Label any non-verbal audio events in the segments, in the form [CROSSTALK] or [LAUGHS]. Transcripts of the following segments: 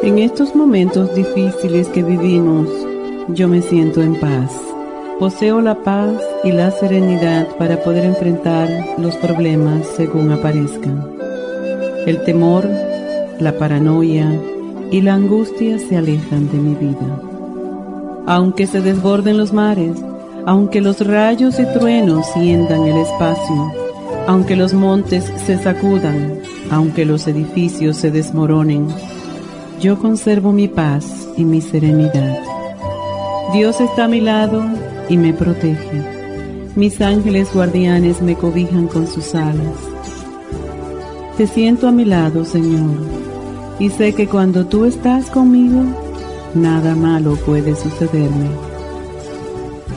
En estos momentos difíciles que vivimos, yo me siento en paz. Poseo la paz y la serenidad para poder enfrentar los problemas según aparezcan. El temor, la paranoia y la angustia se alejan de mi vida. Aunque se desborden los mares, aunque los rayos y truenos siendan el espacio, aunque los montes se sacudan, aunque los edificios se desmoronen, yo conservo mi paz y mi serenidad. Dios está a mi lado y me protege. Mis ángeles guardianes me cobijan con sus alas. Te siento a mi lado, Señor, y sé que cuando tú estás conmigo, nada malo puede sucederme.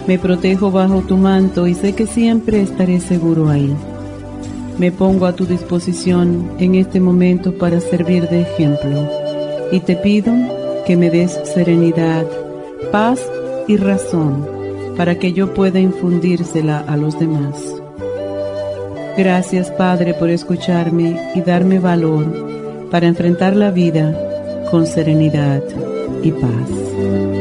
Me protejo bajo tu manto y sé que siempre estaré seguro ahí. Me pongo a tu disposición en este momento para servir de ejemplo y te pido que me des serenidad, paz y razón para que yo pueda infundírsela a los demás. Gracias Padre por escucharme y darme valor para enfrentar la vida con serenidad y paz.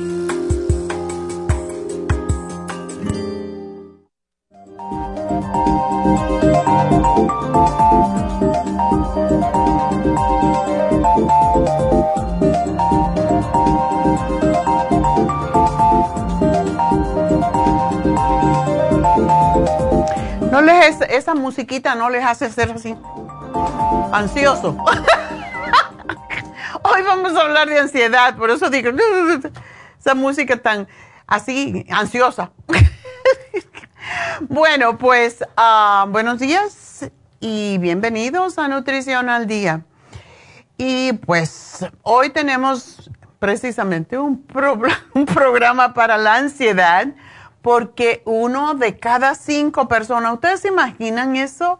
Musiquita no les hace ser así ansioso. [LAUGHS] Hoy vamos a hablar de ansiedad, por eso digo, [LAUGHS] esa música tan así, ansiosa. [LAUGHS] bueno, pues ah, buenos días y bienvenidos a Nutrición al Día. Y pues hoy tenemos precisamente un programa para la ansiedad porque uno de cada cinco personas, ¿ustedes se imaginan eso?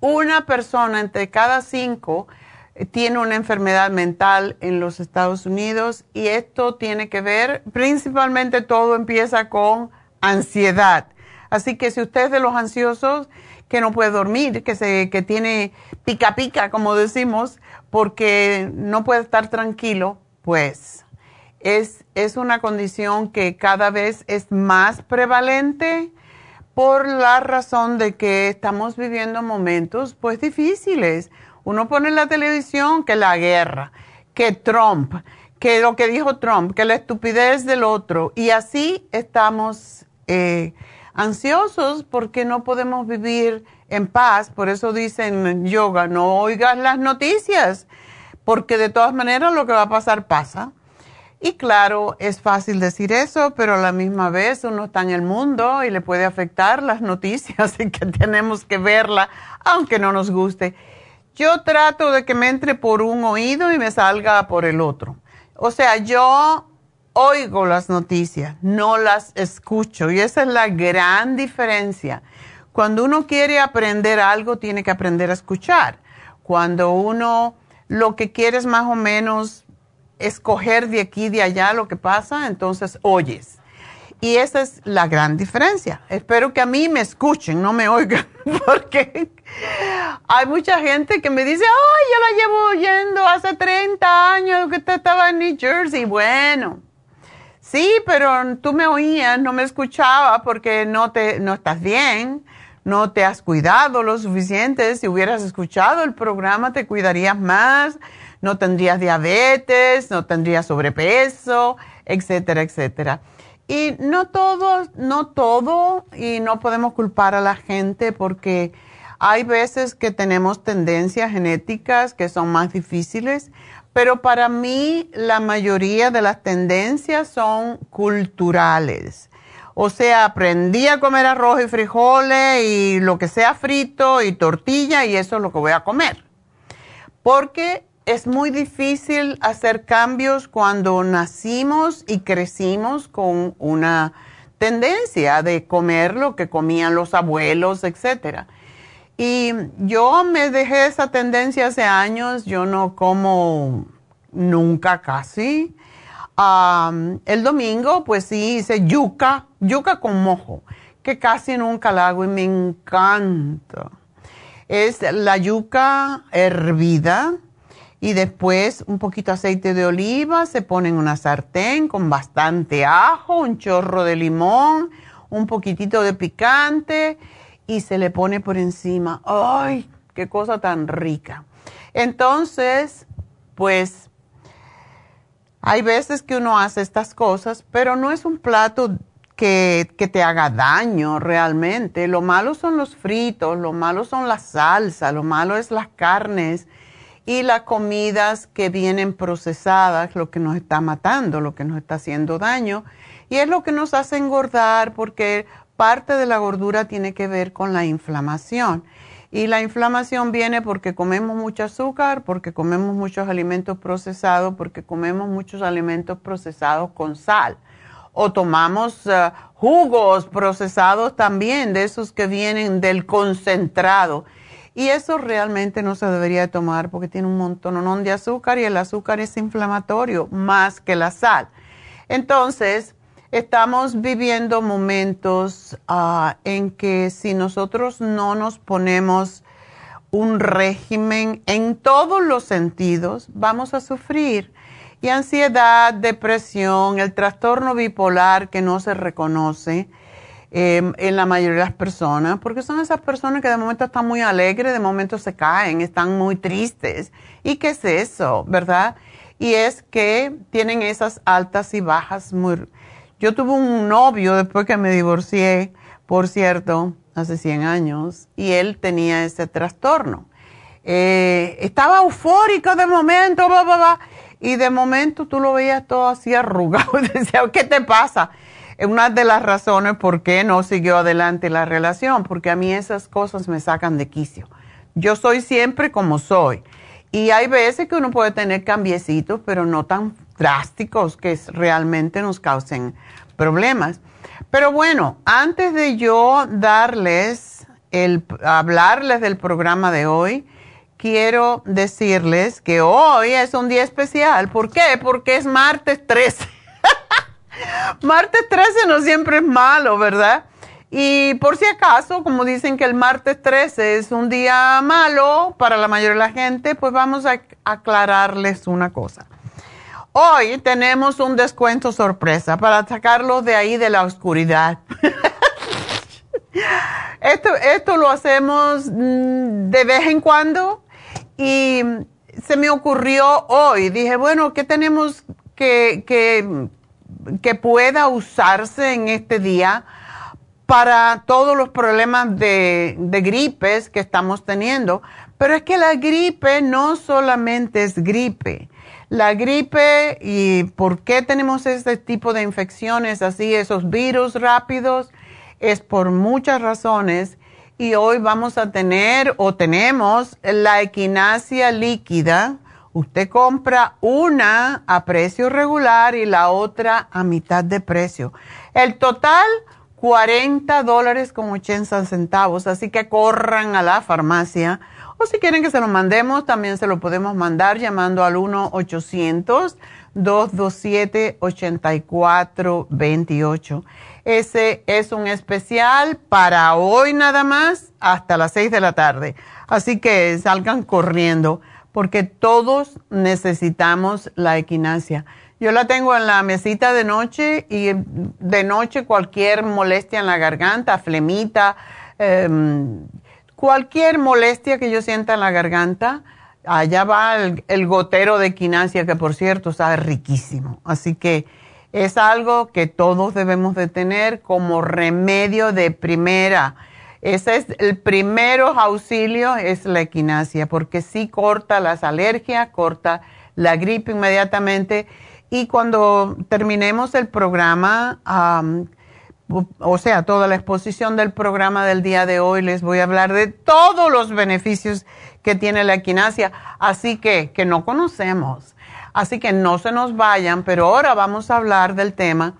Una persona entre cada cinco eh, tiene una enfermedad mental en los Estados Unidos y esto tiene que ver, principalmente todo empieza con ansiedad. Así que si usted es de los ansiosos que no puede dormir, que, se, que tiene pica pica, como decimos, porque no puede estar tranquilo, pues es, es una condición que cada vez es más prevalente por la razón de que estamos viviendo momentos pues difíciles. Uno pone en la televisión que la guerra, que Trump, que lo que dijo Trump, que la estupidez del otro. Y así estamos eh, ansiosos porque no podemos vivir en paz. Por eso dicen yoga, no oigas las noticias, porque de todas maneras lo que va a pasar pasa. Y claro, es fácil decir eso, pero a la misma vez uno está en el mundo y le puede afectar las noticias [LAUGHS] y que tenemos que verla, aunque no nos guste. Yo trato de que me entre por un oído y me salga por el otro. O sea, yo oigo las noticias, no las escucho. Y esa es la gran diferencia. Cuando uno quiere aprender algo, tiene que aprender a escuchar. Cuando uno lo que quiere es más o menos escoger de aquí y de allá lo que pasa, entonces oyes. Y esa es la gran diferencia. Espero que a mí me escuchen, no me oigan, [LAUGHS] porque hay mucha gente que me dice, ay, yo la llevo oyendo hace 30 años que estaba en New Jersey. Bueno, sí, pero tú me oías, no me escuchaba porque no, te, no estás bien, no te has cuidado lo suficiente. Si hubieras escuchado el programa, te cuidarías más no tendrías diabetes, no tendrías sobrepeso, etcétera, etcétera. Y no todo, no todo, y no podemos culpar a la gente porque hay veces que tenemos tendencias genéticas que son más difíciles, pero para mí la mayoría de las tendencias son culturales. O sea, aprendí a comer arroz y frijoles y lo que sea frito y tortilla y eso es lo que voy a comer. Porque es muy difícil hacer cambios cuando nacimos y crecimos con una tendencia de comer lo que comían los abuelos, etc. Y yo me dejé esa tendencia hace años, yo no como nunca casi. el domingo, pues sí, hice yuca, yuca con mojo, que casi nunca la hago y me encanta. Es la yuca hervida y después un poquito aceite de oliva, se pone en una sartén con bastante ajo, un chorro de limón, un poquitito de picante y se le pone por encima. ¡Ay, qué cosa tan rica! Entonces, pues hay veces que uno hace estas cosas, pero no es un plato que, que, te haga daño realmente. Lo malo son los fritos, lo malo son las salsas, lo malo es las carnes y las comidas que vienen procesadas, lo que nos está matando, lo que nos está haciendo daño. Y es lo que nos hace engordar porque parte de la gordura tiene que ver con la inflamación. Y la inflamación viene porque comemos mucho azúcar, porque comemos muchos alimentos procesados, porque comemos muchos alimentos procesados con sal. O tomamos eh, jugos procesados también, de esos que vienen del concentrado. Y eso realmente no se debería de tomar porque tiene un montón de azúcar y el azúcar es inflamatorio más que la sal. Entonces, estamos viviendo momentos ah, en que si nosotros no nos ponemos un régimen en todos los sentidos, vamos a sufrir. Y ansiedad, depresión, el trastorno bipolar que no se reconoce Em, en la mayoría de las personas, porque son esas personas que de momento están muy alegres, de momento se caen, están muy tristes. ¿Y qué es eso, verdad? Y es que tienen esas altas y bajas muy... Yo tuve un novio después que me divorcié, por cierto, hace 100 años, y él tenía ese trastorno. Eh, estaba eufórico de momento, y de momento tú lo veías todo así arrugado [LAUGHS] y decía, ¿qué te pasa? Una de las razones por qué no siguió adelante la relación, porque a mí esas cosas me sacan de quicio. Yo soy siempre como soy. Y hay veces que uno puede tener cambiecitos, pero no tan drásticos que realmente nos causen problemas. Pero bueno, antes de yo darles el hablarles del programa de hoy, quiero decirles que hoy es un día especial. ¿Por qué? Porque es martes 13. [LAUGHS] martes 13 no siempre es malo, ¿verdad? Y por si acaso, como dicen que el martes 13 es un día malo para la mayoría de la gente, pues vamos a aclararles una cosa. Hoy tenemos un descuento sorpresa para sacarlos de ahí de la oscuridad. [LAUGHS] esto, esto lo hacemos mm, de vez en cuando y se me ocurrió hoy. Dije, bueno, ¿qué tenemos que, que, que pueda usarse en este día para todos los problemas de, gripes que estamos teniendo? Pero es que la gripe no solamente es gripe la gripe y por qué tenemos este tipo de infecciones así, esos virus rápidos, es por muchas razones. Y hoy vamos a tener o tenemos la equinacia líquida. Usted compra una a precio regular y la otra a mitad de precio. El total, 40 dólares con 80 centavos. Así que corran a la farmacia o si quieren que se lo mandemos, también se lo podemos mandar llamando al 1-800-227-8428. Ese es un especial para hoy nada más hasta las 6 de la tarde. Así que salgan corriendo porque todos necesitamos la equinacia. Yo la tengo en la mesita de noche y de noche cualquier molestia en la garganta, flemita, em, Cualquier molestia que yo sienta en la garganta, allá va el, gotero de quinasia, que por cierto está riquísimo. Así que es algo que todos debemos de tener como remedio de primera. Ese es el primero auxilio, es la equinacia, porque sí corta las alergias, corta la gripe inmediatamente. Y cuando terminemos el programa, o sea, toda la exposición del programa del día de hoy, les voy a hablar de todos los beneficios que tiene la equinacia, así que, que no conocemos. Así que no se nos vayan, pero ahora vamos a hablar del tema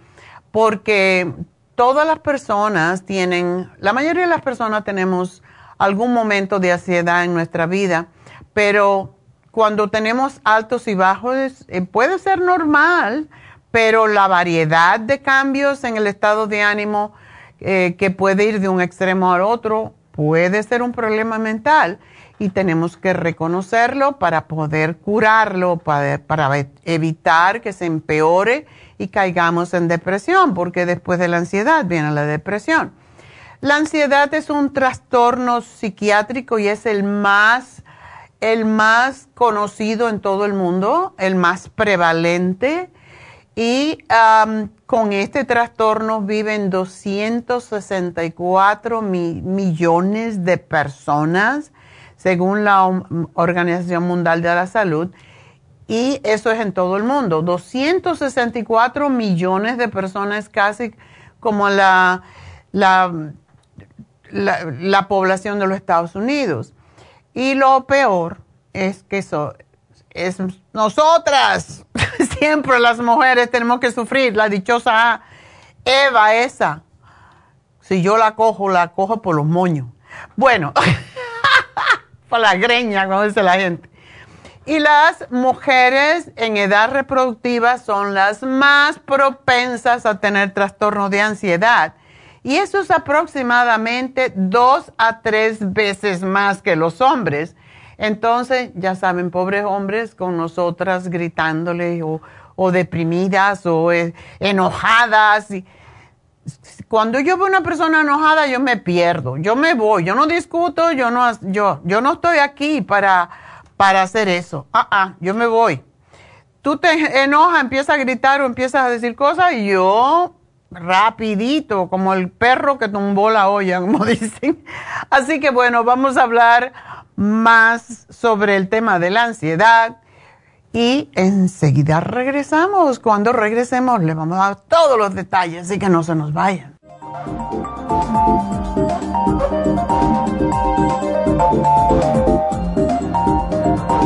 porque todas las personas tienen, la mayoría de las personas tenemos algún momento de ansiedad en nuestra vida, pero cuando tenemos altos y bajos eh, puede ser normal pero la variedad de cambios en el estado de ánimo eh, que puede ir de un extremo al otro puede ser un problema mental y tenemos que reconocerlo para poder curarlo, para, para evitar que se empeore y caigamos en depresión, porque después de la ansiedad viene la depresión. La ansiedad es un trastorno psiquiátrico y es el más, el más conocido en todo el mundo, el más prevalente y con este trastorno viven 264 millones de personas, según la Organización Mundial de la Salud. Y eso es en todo el mundo. 264 millones de personas, casi como la, la, la, población de los Estados Unidos. Y lo peor es que eso es nosotras [LAUGHS] siempre las mujeres tenemos que sufrir. La dichosa Eva esa. Si yo la cojo, la cojo por los moños. Bueno, [LAUGHS] por la greña, como dice la gente. Y las mujeres en edad reproductiva son las más propensas a tener trastornos de ansiedad. Y eso es aproximadamente dos a tres veces más que los hombres. Entonces, ya saben, pobres hombres con nosotras gritándole o, deprimidas o eh, enojadas. cuando yo veo una persona enojada, yo me pierdo, yo me voy, yo no discuto, yo no, yo, yo no estoy aquí para, para hacer eso. Ah, ah, yo me voy. Tú te enojas, empiezas a gritar o empiezas a decir cosas y yo rapidito, como el perro que tumbó la olla, [LAUGHS] como dicen. Así que bueno, vamos a hablar más sobre el tema de la ansiedad y enseguida regresamos. Cuando regresemos le vamos a dar todos los detalles, así que no se nos vayan. Thank you.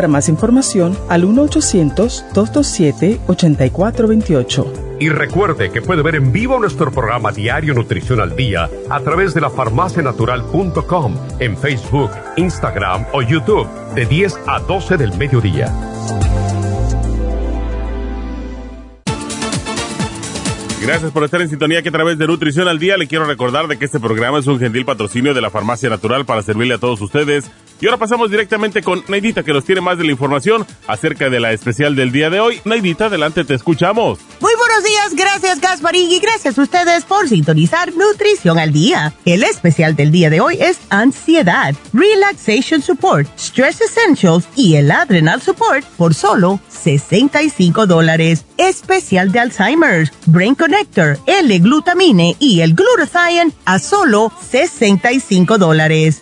más información al 1-800-227-8428. Y recuerde que puede ver en vivo nuestro programa Diario Nutrición al Día a través de la farmacianatural.com en Facebook, Instagram o YouTube de 10 a 12 del mediodía. Gracias por estar en sintonía que a través de Nutrición al Día le quiero recordar de que este programa es un gentil patrocinio de la Farmacia Natural para servirle a todos ustedes. Y ahora pasamos directamente con Neidita que nos tiene más de la información acerca de la especial del día de hoy. Neidita, adelante, te escuchamos. Muy buenos días, gracias Gasparín y gracias a ustedes por sintonizar Nutrición al Día. El especial del día de hoy es Ansiedad, Relaxation Support, Stress Essentials y el Adrenal Support por solo 65 dólares. Especial de Alzheimer's, Brain Connector, L-Glutamine y el Glutathione a solo 65 dólares.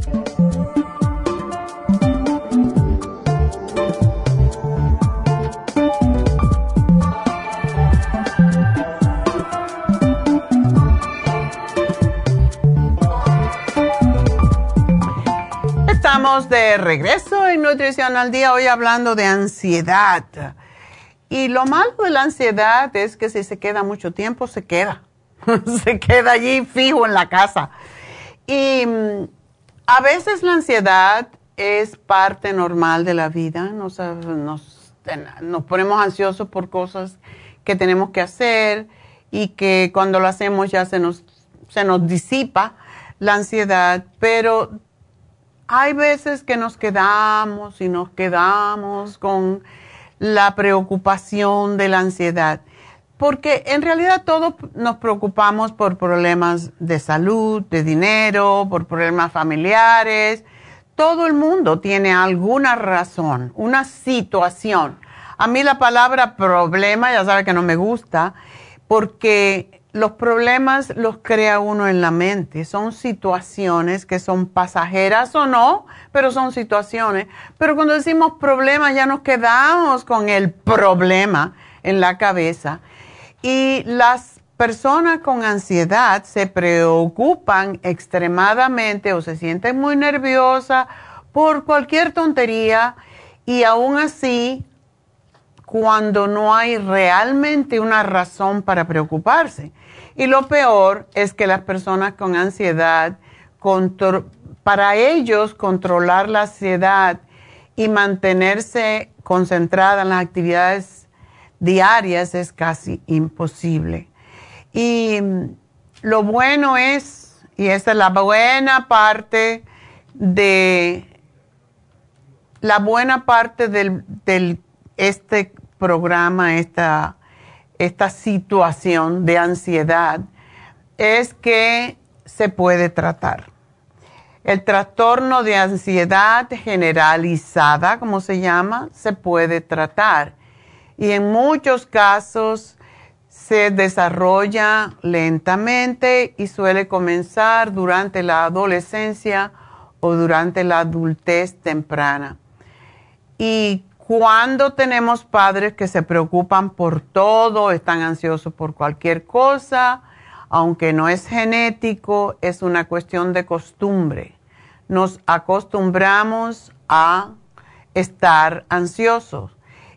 Estamos de regreso en Nutrición al Día, hoy hablando de ansiedad. Y lo malo de la ansiedad es que si se queda mucho tiempo, se queda. [LAUGHS] se queda allí fijo en la casa. Y mm, a veces la ansiedad es parte normal de la vida. Nos, nos, nos ponemos ansiosos por cosas que tenemos que hacer y que cuando lo hacemos ya se nos, se nos disipa la ansiedad, pero hay veces que nos quedamos y nos quedamos con la preocupación de la ansiedad, porque en realidad todos nos preocupamos por problemas de salud, de dinero, por problemas familiares. Todo el mundo tiene alguna razón, una situación. A mí la palabra problema, ya sabe que no me gusta, porque los problemas los crea uno en la mente. Son situaciones que son pasajeras o no, pero son situaciones. Pero cuando decimos problema ya nos quedamos con el problema en la cabeza. Y las personas con ansiedad se preocupan extremadamente o se sienten muy nerviosas por cualquier tontería y aún así cuando no hay realmente una razón para preocuparse. Y lo peor es que las personas con ansiedad, para ellos controlar la ansiedad y mantenerse concentrada en las actividades diarias es casi imposible. Y lo bueno es, y esta es la buena parte de la buena parte del, del este programa, esta esta situación de ansiedad es que se puede tratar. El trastorno de ansiedad generalizada, como se llama, se puede tratar. Y en muchos casos se desarrolla lentamente y suele comenzar durante la adolescencia o durante la adultez temprana. Y cuando tenemos padres que se preocupan por todo, están ansiosos por cualquier cosa, aunque no es genético, es una cuestión de costumbre. Nos acostumbramos a estar ansiosos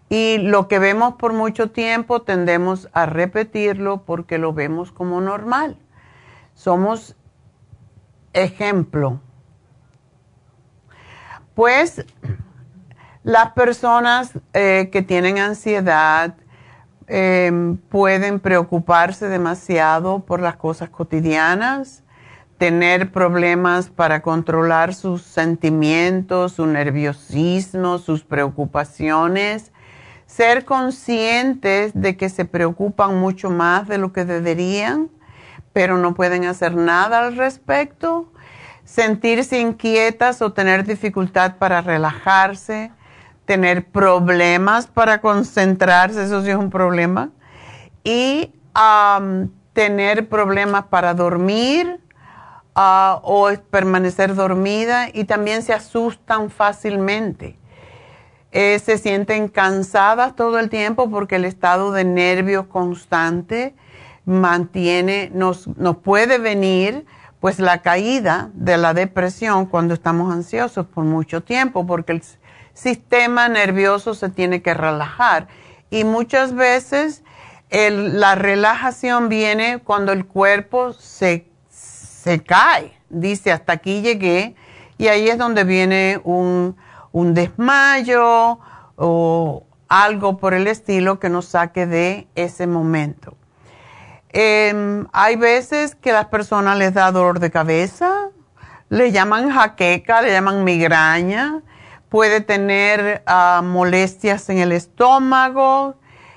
y lo que vemos por mucho tiempo tendemos a repetirlo porque lo vemos como normal. Somos ejemplo Pues las personas eh, que tienen ansiedad em, pueden preocuparse demasiado por las cosas cotidianas, tener problemas para controlar sus sentimientos, su nerviosismo, sus preocupaciones, ser conscientes de que se preocupan mucho más de lo que deberían, pero no pueden hacer nada al respecto, sentirse inquietas o tener dificultad para relajarse, tener problemas para concentrarse, eso sí es un problema, y tener problemas para dormir ah, o permanecer dormida y también se asustan fácilmente. Eh, se sienten cansadas todo el tiempo porque el estado de nervios constante mantiene, nos, nos puede venir pues la caída de la depresión cuando estamos ansiosos por mucho tiempo porque el sistema nervioso se tiene que relajar. Y muchas veces la relajación viene cuando el cuerpo se, se cae. Dice, hasta aquí llegué. Y ahí es donde viene un, un desmayo o algo por el estilo que nos saque de ese momento. Em, hay veces que las personas les da dolor de cabeza, le llaman jaqueca, le llaman migraña, puede tener ah, molestias en el estómago,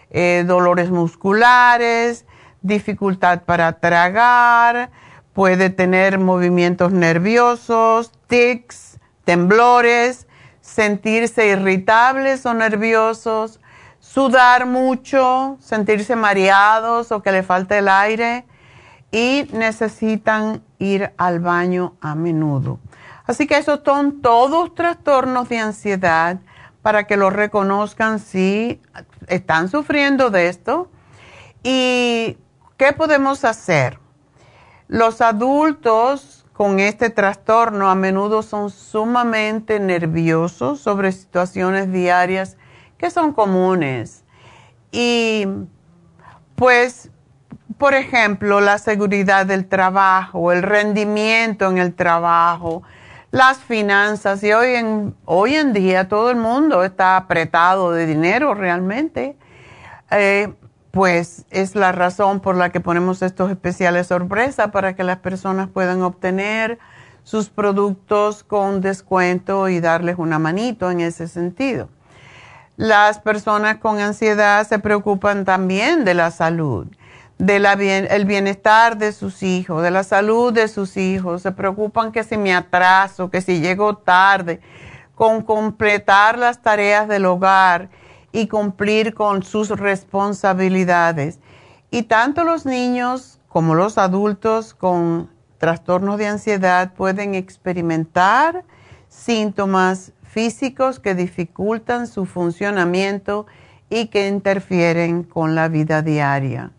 eh, dolores musculares, dificultad para tragar, puede tener movimientos nerviosos, tics, temblores, sentirse irritables o nerviosos, sudar mucho, sentirse mareados o que le falte el aire y necesitan ir al baño a menudo. Así que esos son todos trastornos de ansiedad para que lo reconozcan si están sufriendo de esto. ¿Y qué podemos hacer? Los adultos con este trastorno a menudo son sumamente nerviosos sobre situaciones diarias que son comunes. Y pues, por ejemplo, la seguridad del trabajo, el rendimiento en el trabajo, las finanzas y hoy en, hoy en día todo el mundo está apretado de dinero realmente. Eh, pues es la razón por la que ponemos estos especiales sorpresa para que las personas puedan obtener sus productos con descuento y darles una manito en ese sentido. Las personas con ansiedad se preocupan también de la salud del bienestar de sus hijos, de la salud de sus hijos, se preocupan que si me atraso, que si llego tarde, con completar las tareas del hogar y cumplir con sus responsabilidades. Y tanto los niños como los adultos con trastornos de ansiedad pueden experimentar síntomas físicos que dificultan su funcionamiento y que interfieren con la vida diaria.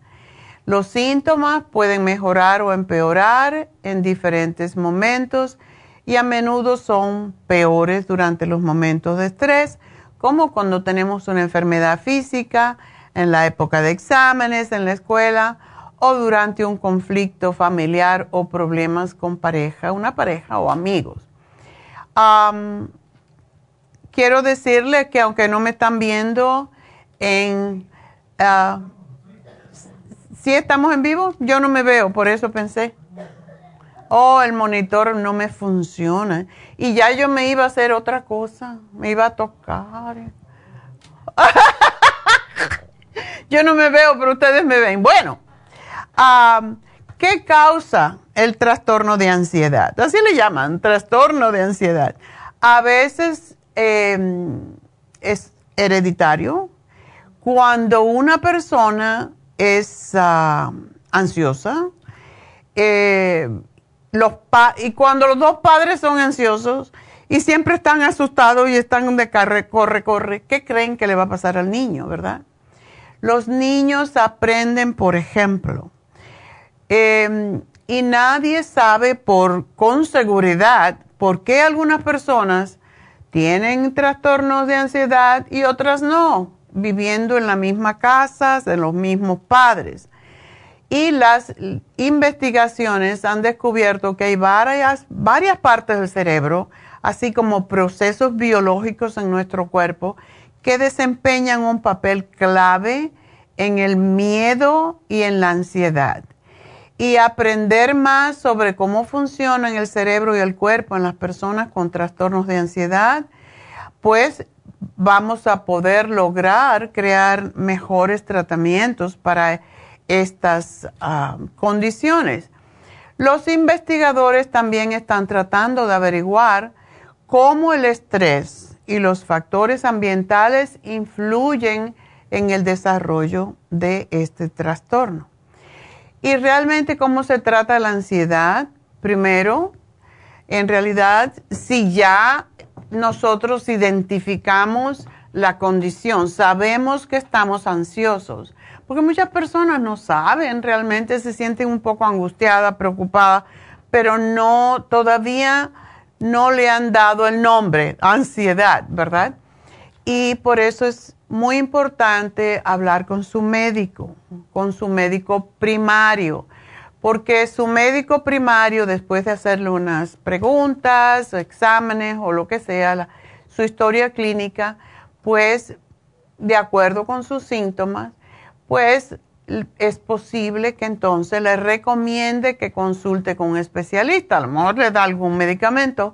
Los síntomas pueden mejorar o empeorar en diferentes momentos y a menudo son peores durante los momentos de estrés, como cuando tenemos una enfermedad física, en la época de exámenes, en la escuela o durante un conflicto familiar o problemas con pareja, una pareja o amigos. quiero decirle que aunque no me están viendo en... Ah, ¿Sí estamos en vivo? Yo no me veo, por eso pensé. Oh, el monitor no me funciona. Y ya yo me iba a hacer otra cosa. Me iba a tocar. [LAUGHS] yo no me veo, pero ustedes me ven. Bueno, ¿qué causa el trastorno de ansiedad? Así le llaman, trastorno de ansiedad. A veces em, es hereditario. Cuando una persona es ah, ansiosa. Eh, los y cuando los dos padres son ansiosos y siempre están asustados y están de corre, corre, corre, ¿qué creen que le va a pasar al niño, verdad? Los niños aprenden, por ejemplo, em, y nadie sabe por, con seguridad por qué algunas personas tienen trastornos de ansiedad y otras no viviendo en la misma casa, de los mismos padres. Y las investigaciones han descubierto que hay varias, varias partes del cerebro así como procesos biológicos en nuestro cuerpo que desempeñan un papel clave en el miedo y en la ansiedad. Y aprender más sobre cómo funcionan el cerebro y el cuerpo en las personas con trastornos de ansiedad, pues vamos a poder lograr crear mejores tratamientos para estas ah, condiciones. Los investigadores también están tratando de averiguar cómo el estrés y los factores ambientales influyen en el desarrollo de este trastorno. Y realmente cómo se trata la ansiedad. Primero, en realidad, si ya nosotros identificamos la condición, sabemos que estamos ansiosos, porque muchas personas no saben, realmente se sienten un poco angustiadas, preocupadas, pero no todavía no le han dado el nombre, ansiedad, ¿verdad? Y por eso es muy importante hablar con su médico, con su médico primario, porque su médico primario, después de hacerle unas preguntas, exámenes o lo que sea, su historia clínica, pues de acuerdo con sus síntomas, pues es posible que entonces le recomiende que consulte con un especialista. A lo mejor le da algún medicamento,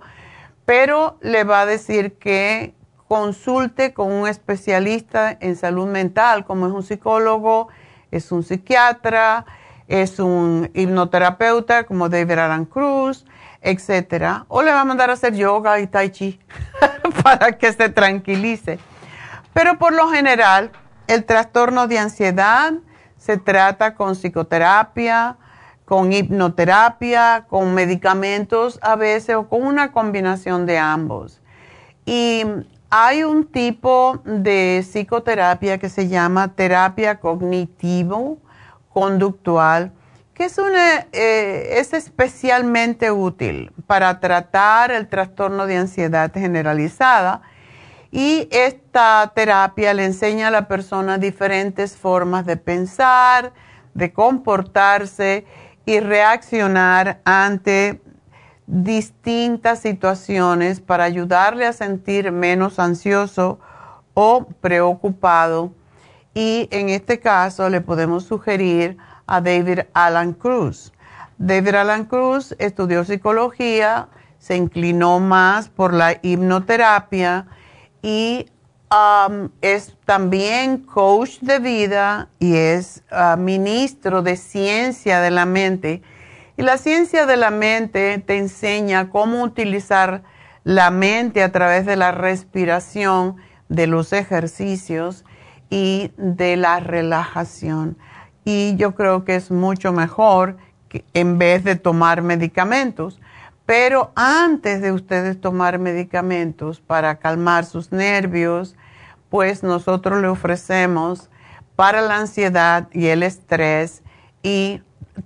pero le va a decir que consulte con un especialista en salud mental, como es un psicólogo, es un psiquiatra, es un hipnoterapeuta como David Alan Cruz, etcétera. O le va a mandar a hacer yoga y tai chi [LAUGHS] para que se tranquilice. Pero por lo general, el trastorno de ansiedad se trata con psicoterapia, con hipnoterapia, con medicamentos a veces o con una combinación de ambos. Y hay un tipo de psicoterapia que se llama terapia cognitivo-conductual, que es, eh, es especialmente útil para tratar el trastorno de ansiedad generalizada y esta terapia le enseña a la persona diferentes formas de pensar, de comportarse y reaccionar ante distintas situaciones para ayudarle a sentir menos ansioso o preocupado. Y en este caso le podemos sugerir a David Alan Cruz. David Alan Cruz estudió psicología, se inclinó más por la hipnoterapia y um, es también coach de vida y es uh, ministro de ciencia de la mente. Y la ciencia de la mente te enseña cómo utilizar la mente a través de la respiración, de los ejercicios y de la relajación. Y yo creo que es mucho mejor en vez de tomar medicamentos. Pero antes de ustedes tomar medicamentos para calmar sus nervios, pues nosotros le ofrecemos para la ansiedad y el estrés y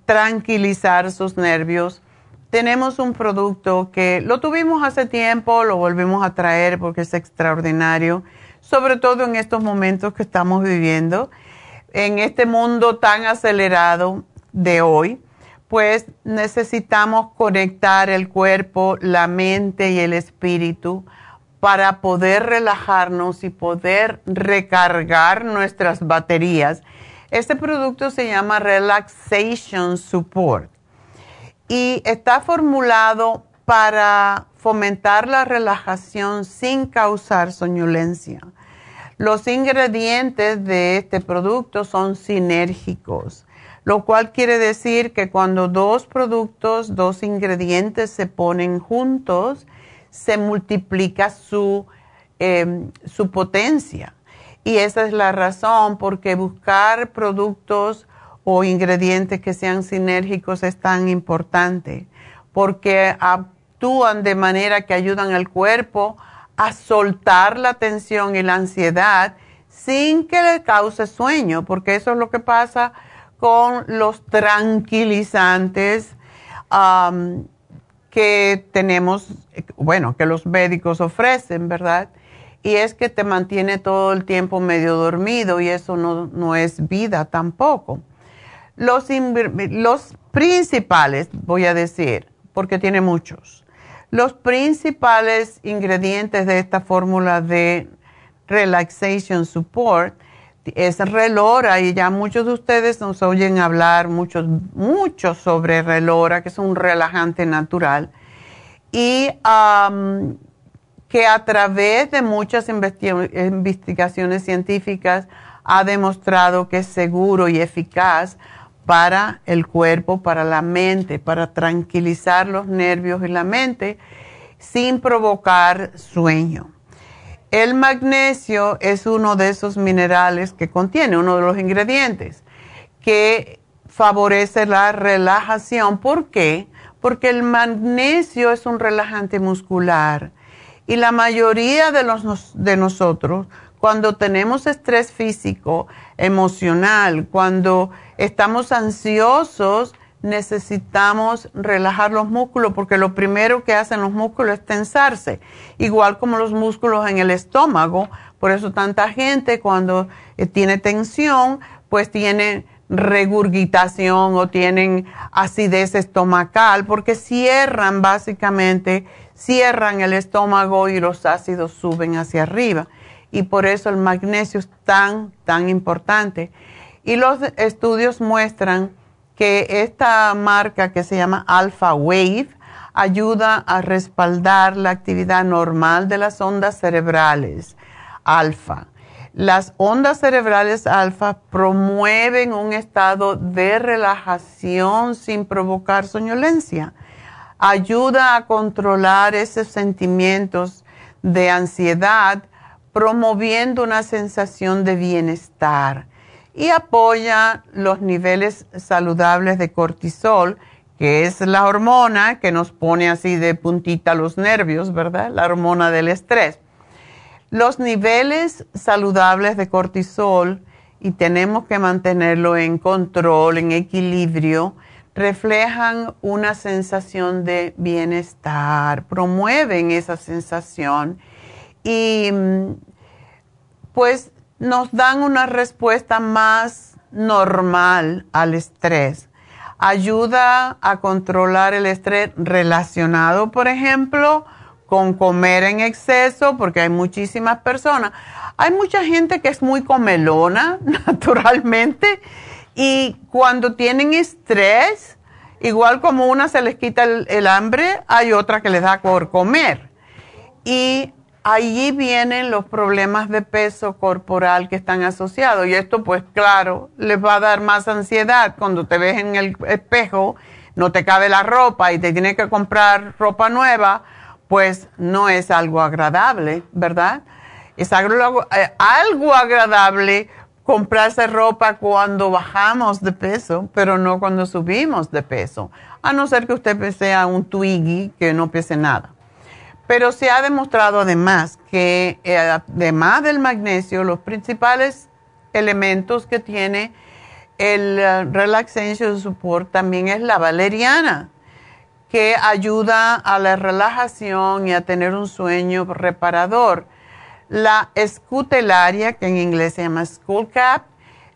tranquilizar sus nervios. Tenemos un producto que lo tuvimos hace tiempo, lo volvimos a traer porque es extraordinario, sobre todo en estos momentos que estamos viviendo, en este mundo tan acelerado de hoy pues necesitamos conectar el cuerpo, la mente y el espíritu para poder relajarnos y poder recargar nuestras baterías. Este producto se llama Relaxation Support y está formulado para fomentar la relajación sin causar soñolencia. Los ingredientes de este producto son sinérgicos lo cual quiere decir que cuando dos productos, dos ingredientes se ponen juntos, se multiplica su, em, su potencia. Y esa es la razón porque buscar productos o ingredientes que sean sinérgicos es tan importante, porque actúan de manera que ayudan al cuerpo a soltar la tensión y la ansiedad sin que le cause sueño, porque eso es lo que pasa con los tranquilizantes que tenemos, bueno, que los médicos ofrecen, ¿verdad? Y es que te mantiene todo el tiempo medio dormido y eso no, es vida tampoco. Los, los principales, voy a decir, porque tiene muchos. Los principales ingredientes de esta fórmula de Relaxation Support es relora y ya muchos de ustedes nos oyen hablar mucho, mucho sobre relora, que es un relajante natural. Y que a través de muchas investigaciones científicas ha demostrado que es seguro y eficaz para el cuerpo, para la mente, para tranquilizar los nervios y la mente sin provocar sueño. El magnesio es uno de esos minerales que contiene, uno de los ingredientes que favorece la relajación. ¿Por qué? Porque el magnesio es un relajante muscular y la mayoría de, los, de nosotros, cuando tenemos estrés físico, emocional, cuando estamos ansiosos, necesitamos relajar los músculos porque lo primero que hacen los músculos es tensarse, igual como los músculos en el estómago. Por eso tanta gente cuando eh, tiene tensión, pues tiene regurgitación o tienen acidez estomacal porque cierran básicamente, cierran el estómago y los ácidos suben hacia arriba. Y por eso el magnesio es tan, tan importante. Y los estudios muestran que esta marca que se llama Alpha Wave ayuda a respaldar la actividad normal de las ondas cerebrales alfa. Las ondas cerebrales alfa promueven un estado de relajación sin provocar soñolencia. Ayuda a controlar esos sentimientos de ansiedad, promoviendo una sensación de bienestar y apoya los niveles saludables de cortisol, que es la hormona que nos pone así de puntita los nervios, ¿verdad? La hormona del estrés. Los niveles saludables de cortisol, y tenemos que mantenerlo en control, en equilibrio, reflejan una sensación de bienestar, promueven esa sensación y pues nos dan una respuesta más normal al estrés. Ayuda a controlar el estrés relacionado, por ejemplo, con comer en exceso, porque hay muchísimas personas. Hay mucha gente que es muy comelona, [LAUGHS] naturalmente, y cuando tienen estrés, igual como una se les quita el hambre, hay otra que les da por comer. Y allí vienen los problemas de peso corporal que están asociados. Y esto, pues claro, les va a dar más ansiedad cuando te ves en el espejo, no te cabe la ropa y te tienes que comprar ropa nueva, pues no es algo agradable, ¿verdad? Es algo, eh, algo agradable comprarse ropa cuando bajamos de peso, pero no cuando subimos de peso, a no ser que usted sea un twiggy que no pese nada. Pero se ha demostrado además que eh, además del magnesio, los principales elementos que tiene el eh, Relaxation Support también es la valeriana, que ayuda a la relajación y a tener un sueño reparador. La escutelaria, que en inglés se llama skullcap,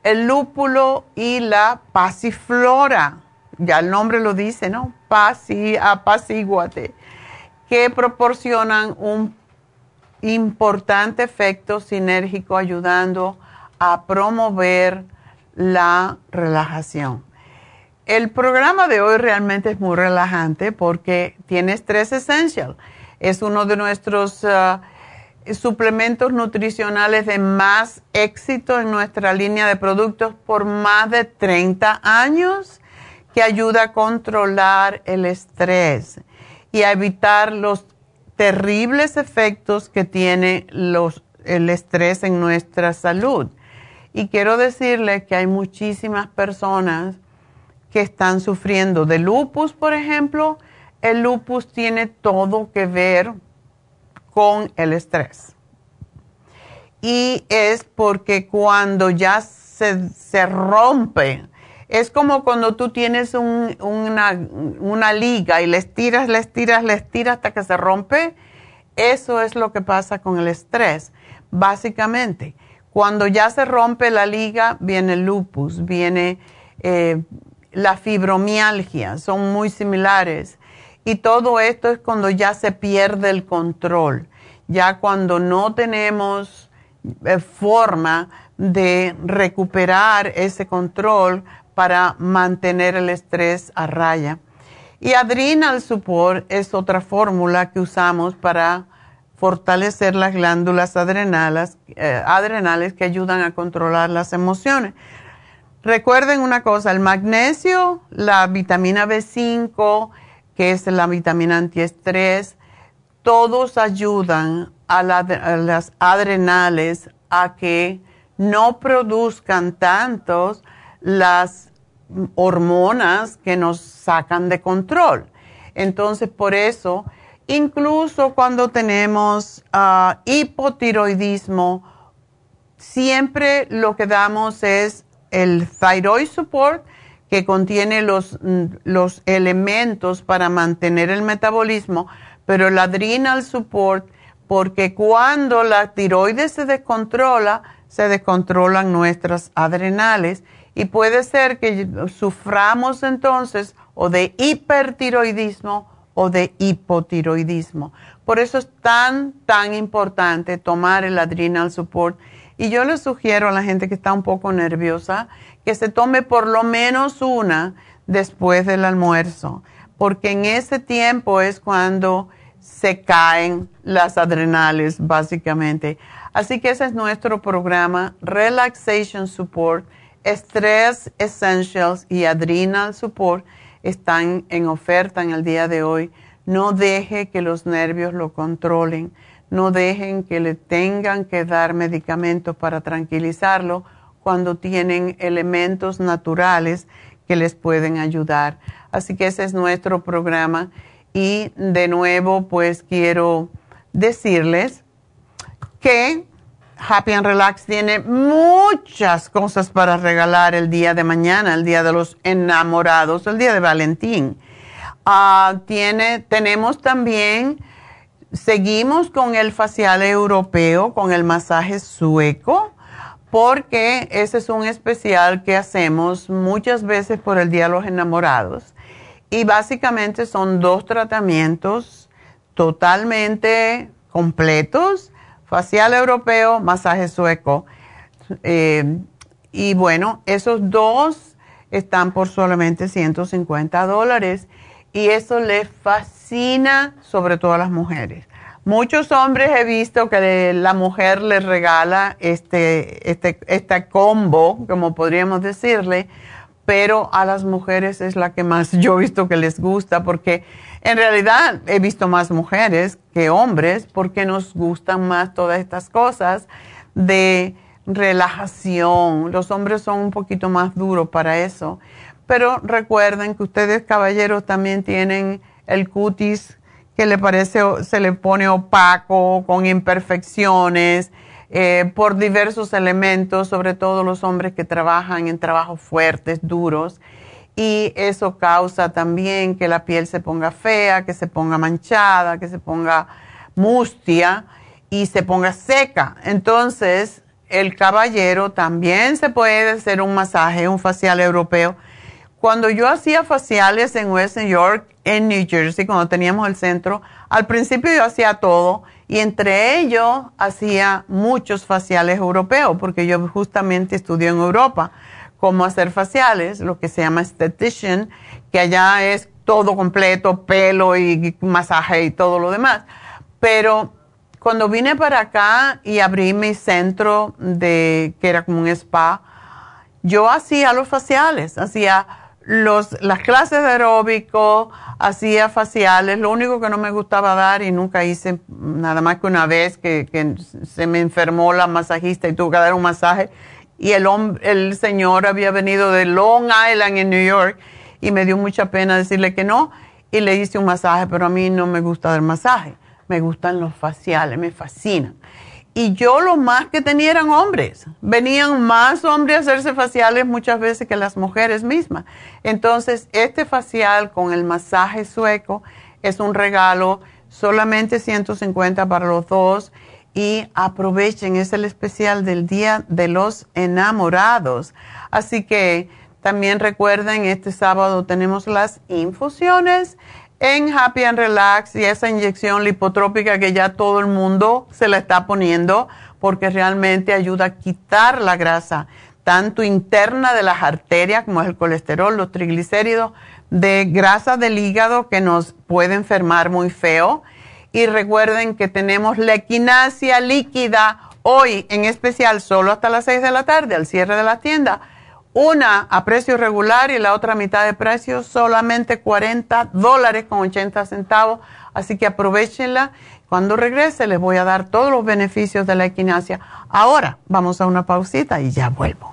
el lúpulo y la pasiflora. Ya el nombre lo dice, ¿no? Pasi, apaciguate que proporcionan un importante efecto sinérgico ayudando a promover la relajación. El programa de hoy realmente es muy relajante porque tiene Stress Essential. Es uno de nuestros uh, suplementos nutricionales de más éxito en nuestra línea de productos por más de 30 años que ayuda a controlar el estrés y a evitar los terribles efectos que tiene los, el estrés en nuestra salud. Y quiero decirle que hay muchísimas personas que están sufriendo de lupus, por ejemplo. El lupus tiene todo que ver con el estrés. Y es porque cuando ya se, se rompe es como cuando tú tienes una, liga y le estiras, le estiras, le estiras hasta que se rompe. Eso es lo que pasa con el estrés. Básicamente, cuando ya se rompe la liga, viene el lupus, viene eh, la fibromialgia, son muy similares. Y todo esto es cuando ya se pierde el control, ya cuando no tenemos eh, forma de recuperar ese control para mantener el estrés a raya. Y Adrenal Support es otra fórmula que usamos para fortalecer las glándulas adrenales, eh, adrenales que ayudan a controlar las emociones. Recuerden una cosa, el magnesio, la vitamina B5, que es la vitamina antiestrés, todos ayudan a, las adrenales a que no produzcan tantos las hormonas que nos sacan de control. Entonces, por eso, incluso cuando tenemos ah, hipotiroidismo, siempre lo que damos es el thyroid support, que contiene los, mm, los elementos para mantener el metabolismo, pero el adrenal support, porque cuando la tiroides se descontrola, se descontrolan nuestras adrenales y puede ser que suframos entonces o de hipertiroidismo o de hipotiroidismo. Por eso es tan, tan importante tomar el adrenal support. Y yo le sugiero a la gente que está un poco nerviosa que se tome por lo menos una después del almuerzo, porque en ese tiempo es cuando se caen las adrenales, básicamente. Así que ese es nuestro programa, Relaxation Support, Stress Essentials y Adrenal Support están en oferta en el día de hoy. No deje que los nervios lo controlen, no dejen que le tengan que dar medicamentos para tranquilizarlo cuando tienen elementos naturales que les pueden ayudar. Así que ese es nuestro programa y de nuevo pues quiero decirles que Happy and Relax tiene muchas cosas para regalar el día de mañana, el día de los enamorados, el día de Valentín. Ah, tiene, tenemos también, seguimos con el facial europeo, con el masaje sueco porque ese es un especial que hacemos muchas veces por el Día de los Enamorados. Y básicamente son dos tratamientos totalmente completos, facial europeo, masaje sueco. Eh, y bueno, esos dos están por solamente 150 dólares y eso les fascina sobre todo a las mujeres. Muchos hombres he visto que la mujer les regala este, este, este combo, como podríamos decirle, pero a las mujeres es la que más yo he visto que les gusta, porque en realidad he visto más mujeres que hombres, porque nos gustan más todas estas cosas de relajación. Los hombres son un poquito más duros para eso. Pero recuerden que ustedes, caballeros, también tienen el cutis que le parece, se le pone opaco, con imperfecciones, eh, por diversos elementos, sobre todo los hombres que trabajan en trabajos fuertes, duros. Y eso causa también que la piel se ponga fea, que se ponga manchada, que se ponga mustia y se ponga seca. Entonces, el caballero también se puede hacer un masaje, un facial europeo. Cuando yo hacía faciales en West New York, en New Jersey, cuando teníamos el centro, al principio yo hacía todo y entre ellos hacía muchos faciales europeos, porque yo justamente estudié en Europa cómo hacer faciales, lo que se llama estetician, que allá es todo completo, pelo y masaje y todo lo demás. Pero cuando vine para acá y abrí mi centro de que era como un spa, yo hacía los faciales, hacía los, las clases de aeróbico, hacía faciales, lo único que no me gustaba dar y nunca hice nada más que una vez que, que se me enfermó la masajista y tuve que dar un masaje y el, el señor había venido de Long Island en New York y me dio mucha pena decirle que no y le hice un masaje, pero a mí no me gusta dar masaje, me gustan los faciales, me fascinan. Y yo lo más que tenía eran hombres. Venían más hombres a hacerse faciales muchas veces que las mujeres mismas. Entonces, este facial con el masaje sueco es un regalo, solamente 150 para los dos. Y aprovechen, es el especial del Día de los Enamorados. Así que también recuerden, este sábado tenemos las infusiones en Happy and Relax y esa inyección lipotrópica que ya todo el mundo se la está poniendo porque realmente ayuda a quitar la grasa, tanto interna de las arterias como el colesterol, los triglicéridos, de grasa del hígado que nos puede enfermar muy feo. Y recuerden que tenemos la equinacia líquida hoy en especial solo hasta las 6 de la tarde al cierre de la tienda una a precio regular y la otra mitad de precio, solamente 40 dólares con 80 centavos. Así que aprovechenla. Cuando regrese les voy a dar todos los beneficios de la equinacia. Ahora vamos a una pausita y ya vuelvo.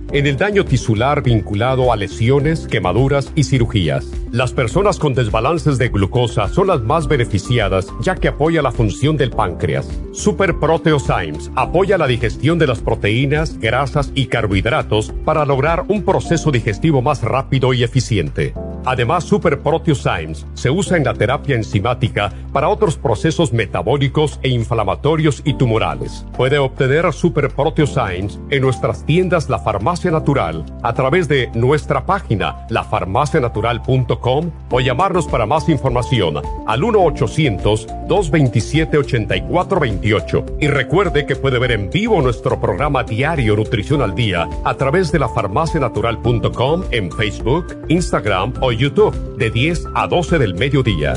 en el daño tisular vinculado a lesiones, quemaduras y cirugías. Las personas con desbalances de glucosa son las más beneficiadas ya que apoya la función del páncreas. Super Proteosymes apoya la digestión de las proteínas, grasas y carbohidratos para lograr un proceso digestivo más rápido y eficiente. Además, Super Proteosymes se usa en la terapia enzimática para otros procesos metabólicos e inflamatorios y tumorales. Puede obtener Super Proteosymes en nuestras tiendas La Farmacia Natural a través de nuestra página lafarmacianatural.com o llamarnos para más información al 1-800-227-8428. Y recuerde que puede ver en vivo nuestro programa diario Nutrición al Día a través de lafarmacianatural.com en Facebook, Instagram o YouTube de 10 a 12 del mediodía.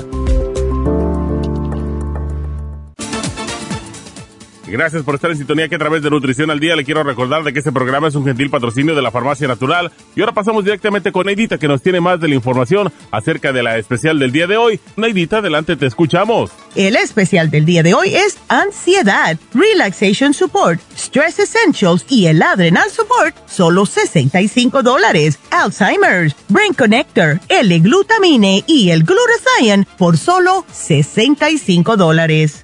Gracias por estar en sintonía que a través de Nutrición al Día le quiero recordar de que este programa es un gentil patrocinio de la Farmacia Natural. Y ahora pasamos directamente con Neidita que nos tiene más de la información acerca de la especial del día de hoy. Neidita, adelante, te escuchamos. El especial del día de hoy es ansiedad, relaxation support, stress essentials y el adrenal support, solo 65 dólares. Alzheimer's, brain connector, L-glutamine y el glutathione por solo 65 dólares.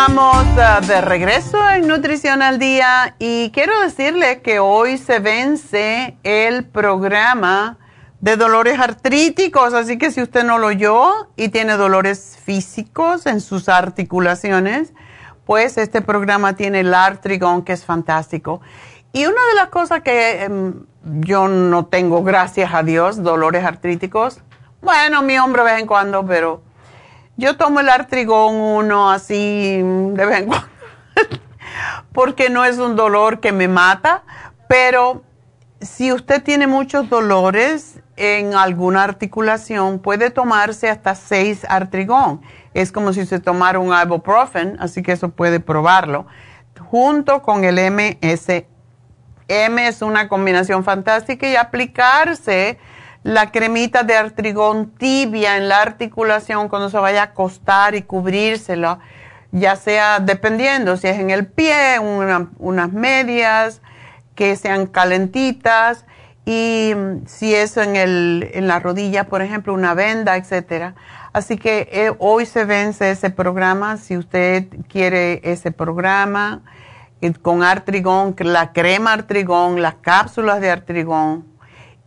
Estamos uh, de regreso en Nutrición al Día y quiero decirle que hoy se vence el programa de dolores artríticos, así que si usted no lo oyó y tiene dolores físicos en sus articulaciones, pues este programa tiene el artrigón que es fantástico. Y una de las cosas que em, yo no tengo, gracias a Dios, dolores artríticos, bueno, mi hombro de vez en cuando, pero yo tomo el artrigón uno así de vez en cuando, [LAUGHS] porque no es un dolor que me mata, pero si usted tiene muchos dolores en alguna articulación, puede tomarse hasta seis artrigón. Es como si se tomara un ibuprofen, así que eso puede probarlo. Junto con el MS. M es una combinación fantástica y aplicarse la cremita de artrigón tibia en la articulación cuando se vaya a acostar y cubrírselo. ya sea dependiendo si es en el pie, unas medias que sean calentitas y mm, si es en, el, en la rodilla, por ejemplo, una venda, etcétera. Así que eh, hoy se vence ese programa. Si usted quiere ese programa eh, con artrigón, la crema artrigón, las cápsulas de artrigón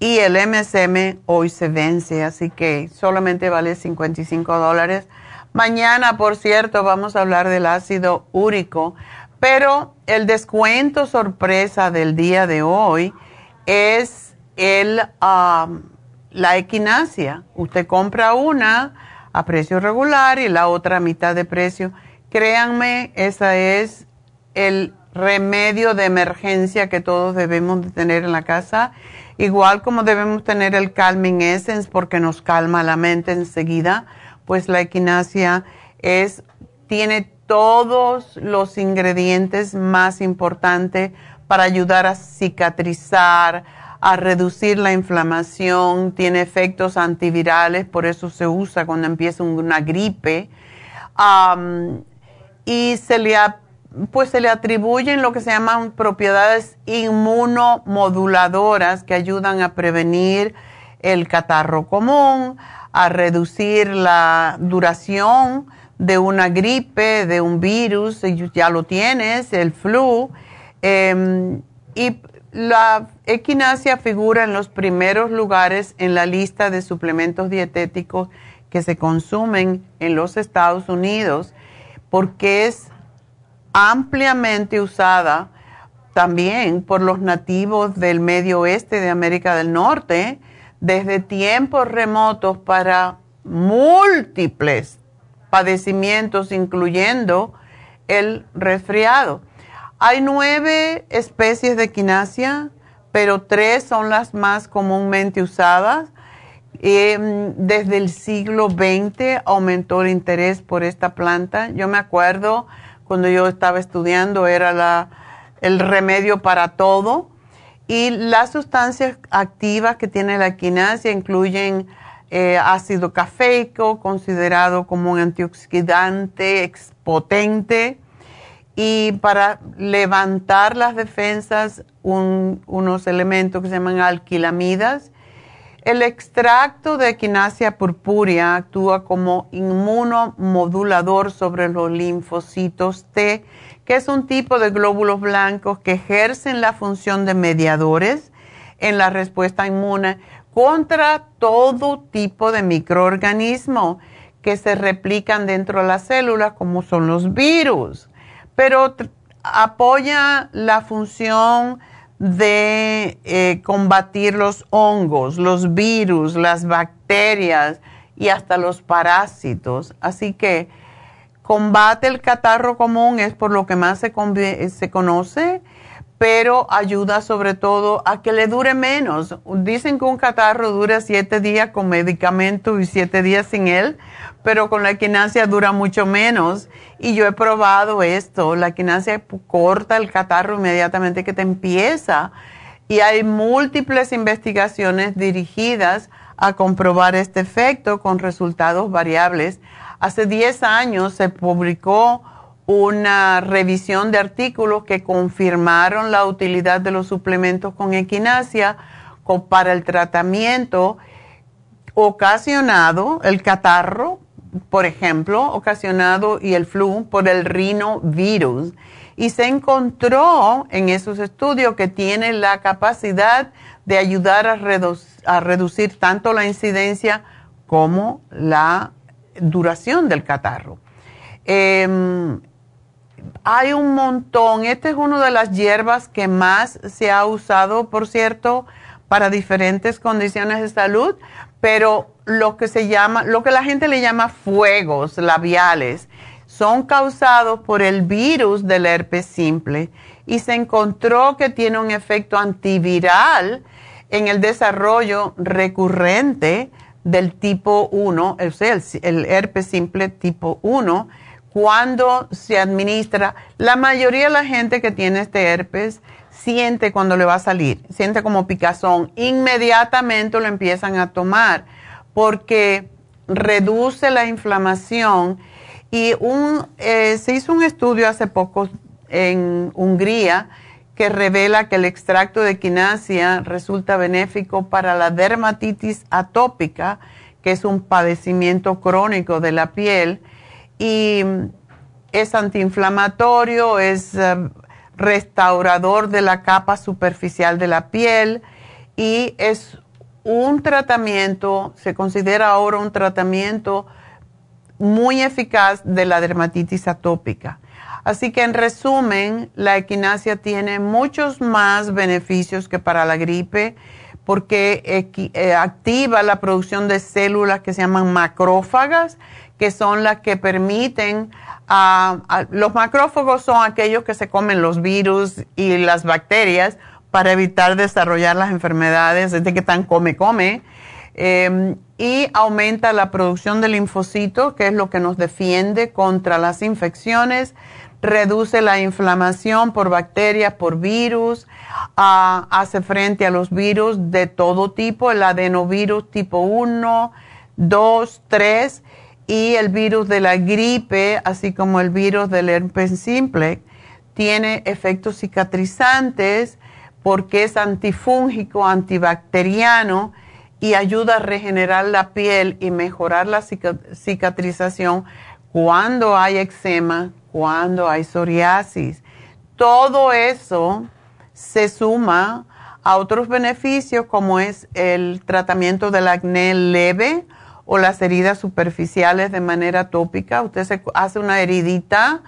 y el MSM, hoy se vence. Así que solamente vale 55 dólares. Mañana, por cierto, vamos a hablar del ácido úrico, pero el descuento sorpresa del día de hoy es el, la equinacia. Usted compra una a precio regular y la otra a mitad de precio. Créanme, ese es el remedio de emergencia que todos debemos de tener en la casa, igual como debemos tener el Calming Essence porque nos calma la mente enseguida, pues la equinacia es, tiene todos los ingredientes más importantes para ayudar a cicatrizar, a reducir la inflamación, tiene efectos antivirales, por eso se usa cuando empieza una gripe. y se le, pues se le atribuyen lo que se llaman propiedades inmunomoduladoras que ayudan a prevenir el catarro común, a reducir la duración de una gripe, de un virus, ya lo tienes, el flu. Em, y la equinacia figura en los primeros lugares en la lista de suplementos dietéticos que se consumen en los Estados Unidos porque es ampliamente usada también por los nativos del medio oeste de América del Norte desde tiempos remotos para múltiples padecimientos, incluyendo el resfriado. Hay nueve especies de quinasia, pero tres son las más comúnmente usadas. Em, desde el siglo XX aumentó el interés por esta planta. Yo me acuerdo cuando yo estaba estudiando, era la, el remedio para todo. Y las sustancias activas que tiene la quinasia incluyen eh, ácido cafeico, considerado como un antioxidante potente, y para levantar las defensas unos elementos que se llaman alquilamidas. El extracto de equinacia purpúrea actúa como inmunomodulador sobre los linfocitos T, que es un tipo de glóbulos blancos que ejercen la función de mediadores en la respuesta inmune contra todo tipo de microorganismos que se replican dentro de las células, como son los virus. Pero apoya la función de eh, combatir los hongos, los virus, las bacterias y hasta los parásitos. Así que combate el catarro común, es por lo que más se, se conoce pero ayuda sobre todo a que le dure menos. Dicen que un catarro dura siete días con medicamento y siete días sin él, pero con la equinacia dura mucho menos. Y yo he probado esto, la equinacia corta el catarro inmediatamente que te empieza. Y hay múltiples investigaciones dirigidas a comprobar este efecto con resultados variables. Hace 10 años se publicó una revisión de artículos que confirmaron la utilidad de los suplementos con equinacia para el tratamiento ocasionado, el catarro, por ejemplo, ocasionado y el flu por el rinovirus. Y se encontró en esos estudios que tiene la capacidad de ayudar a, reducir tanto la incidencia como la duración del catarro. Eh, hay un montón. Esta es una de las hierbas que más se ha usado, por cierto, para diferentes condiciones de salud, pero lo que se llama, lo que la gente le llama fuegos labiales, son causados por el virus del herpes simple y se encontró que tiene un efecto antiviral en el desarrollo recurrente del tipo 1, o sea, el, el herpes simple tipo 1 cuando se administra, la mayoría de la gente que tiene este herpes siente cuando le va a salir, siente como picazón, inmediatamente lo empiezan a tomar porque reduce la inflamación. Y un, eh, se hizo un estudio hace poco en Hungría que revela que el extracto de quinasia resulta benéfico para la dermatitis atópica, que es un padecimiento crónico de la piel, y es antiinflamatorio, es eh, restaurador de la capa superficial de la piel y es un tratamiento, se considera ahora un tratamiento muy eficaz de la dermatitis atópica. Así que en resumen, la equinacia tiene muchos más beneficios que para la gripe porque eh, activa la producción de células que se llaman macrófagas, que son las que permiten, los macrófagos son aquellos que se comen los virus y las bacterias para evitar desarrollar las enfermedades, desde que tan come, come. Em, y aumenta la producción de linfocitos, que es lo que nos defiende contra las infecciones reduce la inflamación por bacterias, por virus, hace frente a los virus de todo tipo, el adenovirus tipo 1, 2, 3 y el virus de la gripe, así como el virus del herpes simple, tiene efectos cicatrizantes porque es antifúngico, antibacteriano y ayuda a regenerar la piel y mejorar la cicatrización cuando hay eczema, cuando hay psoriasis. Todo eso se suma a otros beneficios como es el tratamiento del acné leve o las heridas superficiales de manera tópica. Usted se hace una heridita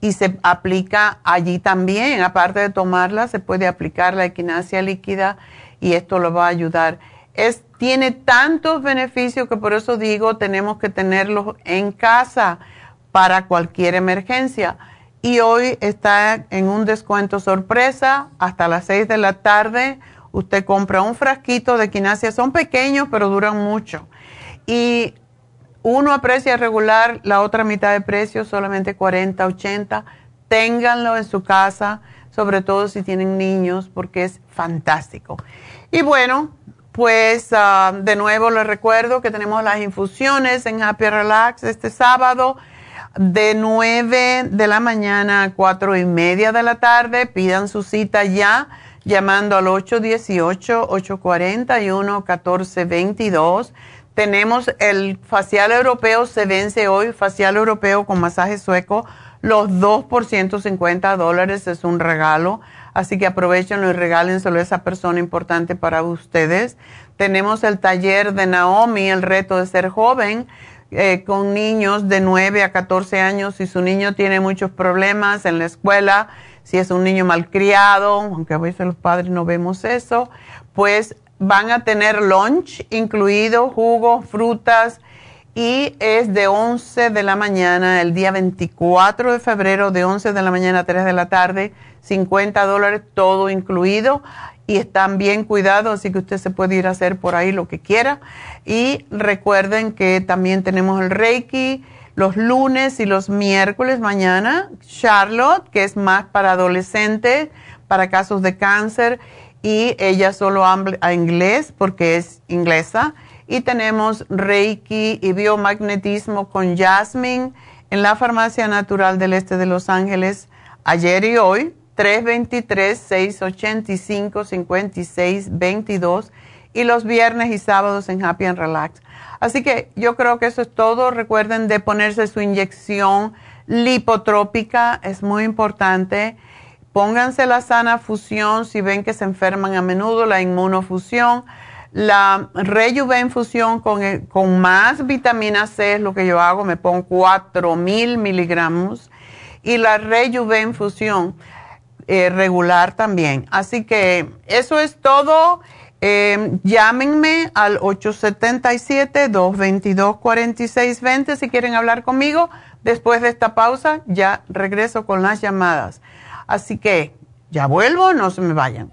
y se aplica allí también. Aparte de tomarla, se puede aplicar la equinacia líquida y esto lo va a ayudar. Es, tiene tantos beneficios que por eso digo, tenemos que tenerlos en casa para cualquier emergencia. Y hoy está en un descuento sorpresa hasta las 6 de la tarde. Usted compra un frasquito de quinasia, son pequeños pero duran mucho. Y uno a precio regular, la otra mitad de precio, solamente 40, 80. Ténganlo en su casa, sobre todo si tienen niños, porque es fantástico. Y bueno, pues ah, de nuevo les recuerdo que tenemos las infusiones en Happy Relax este sábado de 9 de la mañana a 4 y media de la tarde. Pidan su cita ya llamando al 818-841-1422. Tenemos el facial europeo, se vence hoy, facial europeo con masaje sueco, los dos por 150 dólares, es un regalo. Así que aprovechenlo y regálenselo a esa persona importante para ustedes. Tenemos el taller de Naomi, el reto de ser joven eh, con niños de 9 a 14 años, si su niño tiene muchos problemas en la escuela, si es un niño malcriado, aunque a veces los padres no vemos eso, pues van a tener lunch incluido, jugos, frutas, y es de 11 de la mañana, el día 24 de febrero, de 11 de la mañana a 3 de la tarde, 50 dólares, todo incluido y están bien cuidados, así que usted se puede ir a hacer por ahí lo que quiera. Y recuerden que también tenemos el Reiki los lunes y los miércoles mañana. Charlotte, que es más para adolescentes, para casos de cáncer, y ella solo habla inglés porque es inglesa. Y tenemos Reiki y biomagnetismo con Jasmine en la Farmacia Natural del Este de Los Ángeles ayer y hoy 323-685-5622 y los viernes y sábados en Happy and Relax. Así que yo creo que eso es todo. Recuerden de ponerse su inyección lipotrópica, es muy importante. Pónganse la sana fusión si ven que se enferman a menudo, la inmunofusión. La rejuvenfusión con, con más vitamina C es lo que yo hago, me pongo 4000 miligramos. Y la rejuvenfusión eh, regular también. Así que eso es todo. Eh, llámenme al 877-222-4620 si quieren hablar conmigo. Después de esta pausa ya regreso con las llamadas. Así que ya vuelvo, no se me vayan.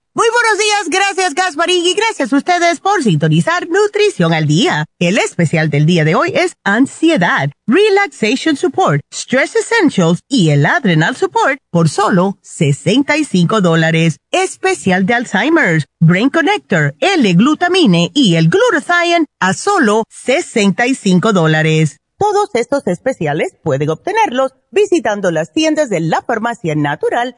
Muy buenos días, gracias Gasparín y gracias a ustedes por sintonizar Nutrición al Día. El especial del día de hoy es Ansiedad, Relaxation Support, Stress Essentials y el Adrenal Support por solo 65 dólares. Especial de Alzheimer's, Brain Connector, L-Glutamine y el Glutathione a solo 65 dólares. Todos estos especiales pueden obtenerlos visitando las tiendas de la Farmacia Natural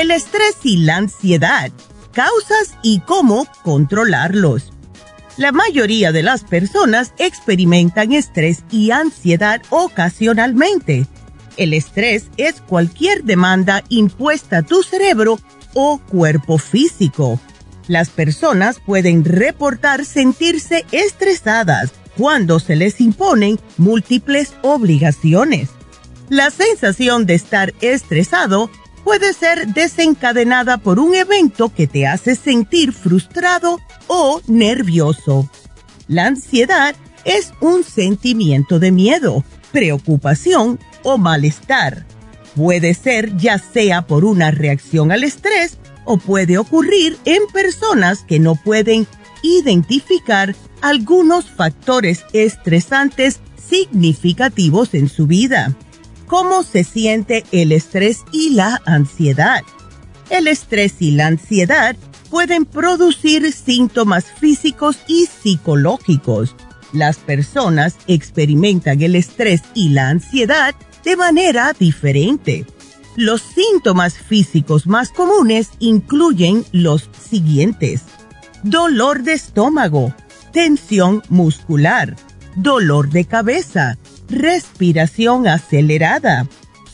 El estrés y la ansiedad, causas y cómo controlarlos. La mayoría de las personas experimentan estrés y ansiedad ocasionalmente. El estrés es cualquier demanda impuesta a tu cerebro o cuerpo físico. Las personas pueden reportar sentirse estresadas cuando se les imponen múltiples obligaciones. La sensación de estar estresado puede ser desencadenada por un evento que te hace sentir frustrado o nervioso. La ansiedad es un sentimiento de miedo, preocupación o malestar. Puede ser ya sea por una reacción al estrés o puede ocurrir en personas que no pueden identificar algunos factores estresantes significativos en su vida cómo se siente el estrés y la ansiedad. El estrés y la ansiedad pueden producir síntomas físicos y psicológicos. Las personas experimentan el estrés y la ansiedad de manera diferente. Los síntomas físicos más comunes incluyen los siguientes. Dolor de estómago, tensión muscular, dolor de cabeza, respiración acelerada,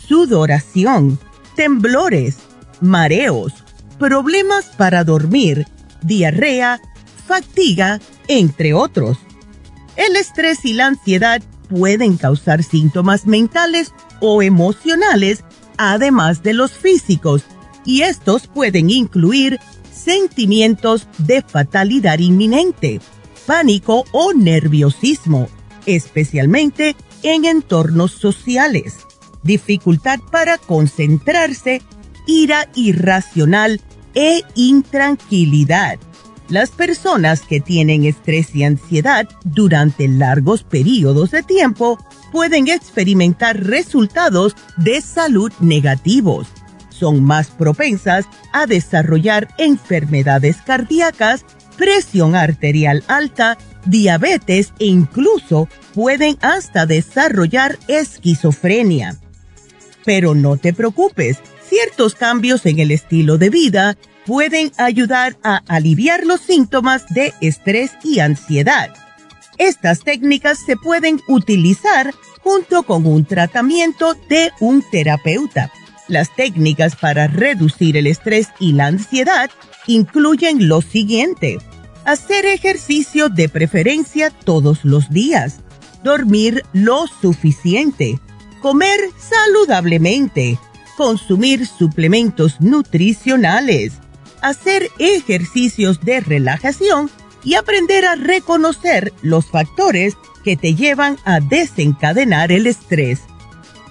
sudoración, temblores, mareos, problemas para dormir, diarrea, fatiga, entre otros. El estrés y la ansiedad pueden causar síntomas mentales o emocionales, además de los físicos, y estos pueden incluir sentimientos de fatalidad inminente, pánico o nerviosismo, especialmente en entornos sociales, dificultad para concentrarse, ira irracional e intranquilidad. Las personas que tienen estrés y ansiedad durante largos periodos de tiempo pueden experimentar resultados de salud negativos. Son más propensas a desarrollar enfermedades cardíacas, presión arterial alta, diabetes e incluso pueden hasta desarrollar esquizofrenia. Pero no te preocupes, ciertos cambios en el estilo de vida pueden ayudar a aliviar los síntomas de estrés y ansiedad. Estas técnicas se pueden utilizar junto con un tratamiento de un terapeuta. Las técnicas para reducir el estrés y la ansiedad incluyen lo siguiente. Hacer ejercicio de preferencia todos los días. Dormir lo suficiente. Comer saludablemente. Consumir suplementos nutricionales hacer ejercicios de relajación y aprender a reconocer los factores que te llevan a desencadenar el estrés.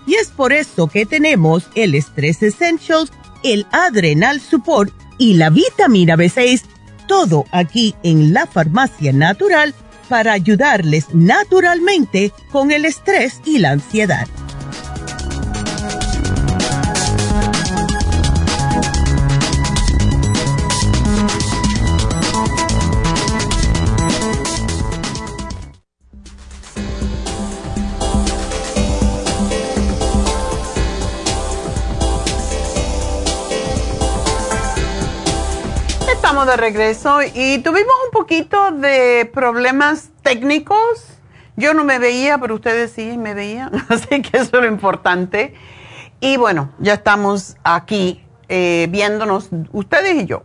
Y es por eso que tenemos el Stress Essentials, el Adrenal Support y la vitamina B6, todo aquí en la farmacia natural para ayudarles naturalmente con el estrés y la ansiedad. De regreso y tuvimos un poquito de problemas técnicos. Yo no me veía, pero ustedes sí me veían, [LAUGHS] así que eso es lo importante. Y bueno, ya estamos aquí eh, viéndonos ustedes y yo.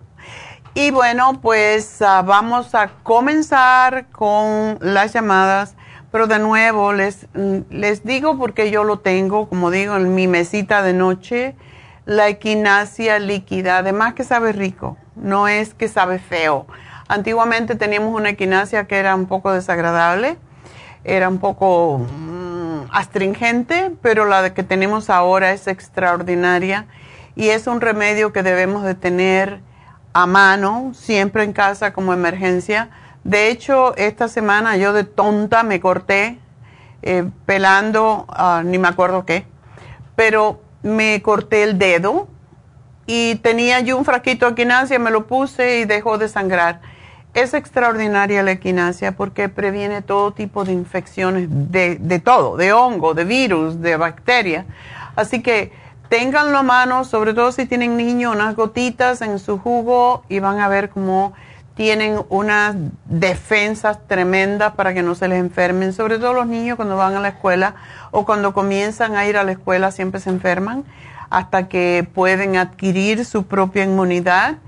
Y bueno, pues ah, vamos a comenzar con las llamadas, pero de nuevo les, mm, les digo porque yo lo tengo, como digo, en mi mesita de noche, la equinacia líquida, además que sabe rico no es que sabe feo. Antiguamente teníamos una equinacia que era un poco desagradable, era un poco mm, astringente, pero la que tenemos ahora es extraordinaria y es un remedio que debemos de tener a mano, siempre en casa como emergencia. De hecho, esta semana yo de tonta me corté eh, pelando, ah, ni me acuerdo qué, pero me corté el dedo y tenía yo un frasquito de equinacia, me lo puse y dejó de sangrar. Es extraordinaria la equinacia porque previene todo tipo de infecciones, de, de todo, de hongo, de virus, de bacteria. Así que ténganlo a mano, sobre todo si tienen niños, unas gotitas en su jugo y van a ver cómo tienen unas defensas tremendas para que no se les enfermen, sobre todo los niños cuando van a la escuela o cuando comienzan a ir a la escuela siempre se enferman hasta que pueden adquirir su propia inmunidad,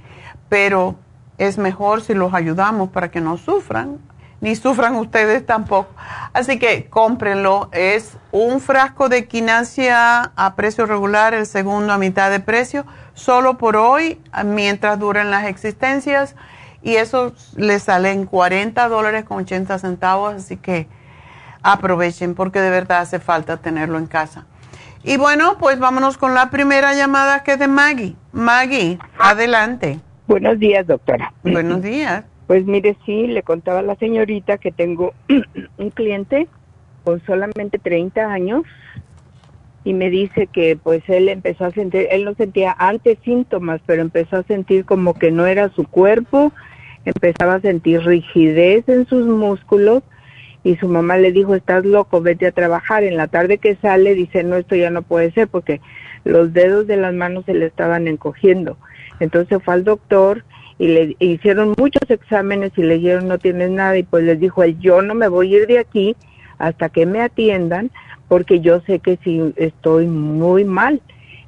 pero es mejor si los ayudamos para que no sufran, ni sufran ustedes tampoco. Así que cómprenlo, es un frasco de quinasia a precio regular, el segundo a mitad de precio, solo por hoy, mientras duran las existencias, y eso les sale en 40 dólares con 80 centavos, así que aprovechen porque de verdad hace falta tenerlo en casa. Y bueno, pues vámonos con la primera llamada que es de Maggie. Maggie, adelante. Buenos días, doctora. Buenos días. Pues mire, sí, le contaba a la señorita que tengo [CLEARS THROAT] un cliente con solamente 30 años y me dice que pues él empezó a sentir, él no sentía antes síntomas, pero empezó a sentir como que no era su cuerpo, empezaba a sentir rigidez en sus músculos y su mamá le dijo, estás loco, vete a trabajar. En la tarde que sale dice, no, esto ya no puede ser porque los dedos de las manos se le estaban encogiendo. Entonces fue al doctor y le hicieron muchos exámenes y le dijeron, no tienes nada. Y pues les dijo él, yo no me voy a ir de aquí hasta que me atiendan porque yo sé que si estoy muy mal.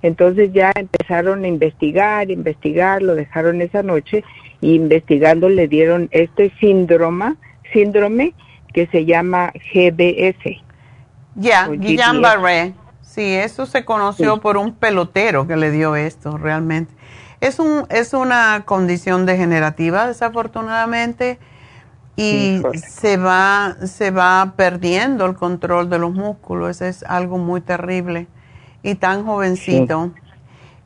Entonces ya empezaron a investigar, investigar, lo dejaron esa noche y investigando le dieron este síndrome, síndrome que se llama GBS. Ya, Guillain-Barré. Sí, eso se conoció por un pelotero que le dio esto, realmente. Es, un, es una condición degenerativa, desafortunadamente, y se, va, se va perdiendo el control de los músculos. es algo muy terrible. Y tan jovencito.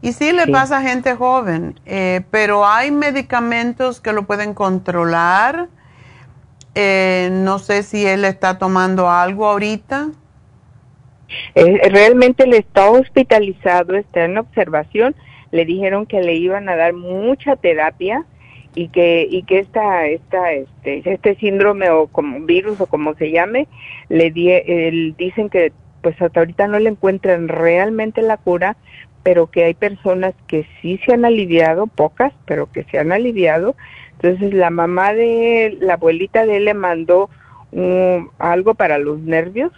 Y sí le pasa a gente joven, eh, pero hay medicamentos que lo pueden controlar. Eh, no sé si él está tomando algo ahorita. Eh, realmente él está hospitalizado, está en observación. Le dijeron que le iban a dar mucha terapia y que y que esta esta este este síndrome o como virus o como se llame le dicen que pues hasta ahorita no le encuentran realmente la cura pero que hay personas que sí se han aliviado pocas pero que se han aliviado entonces la mamá de la abuelita de él le mandó algo para los nervios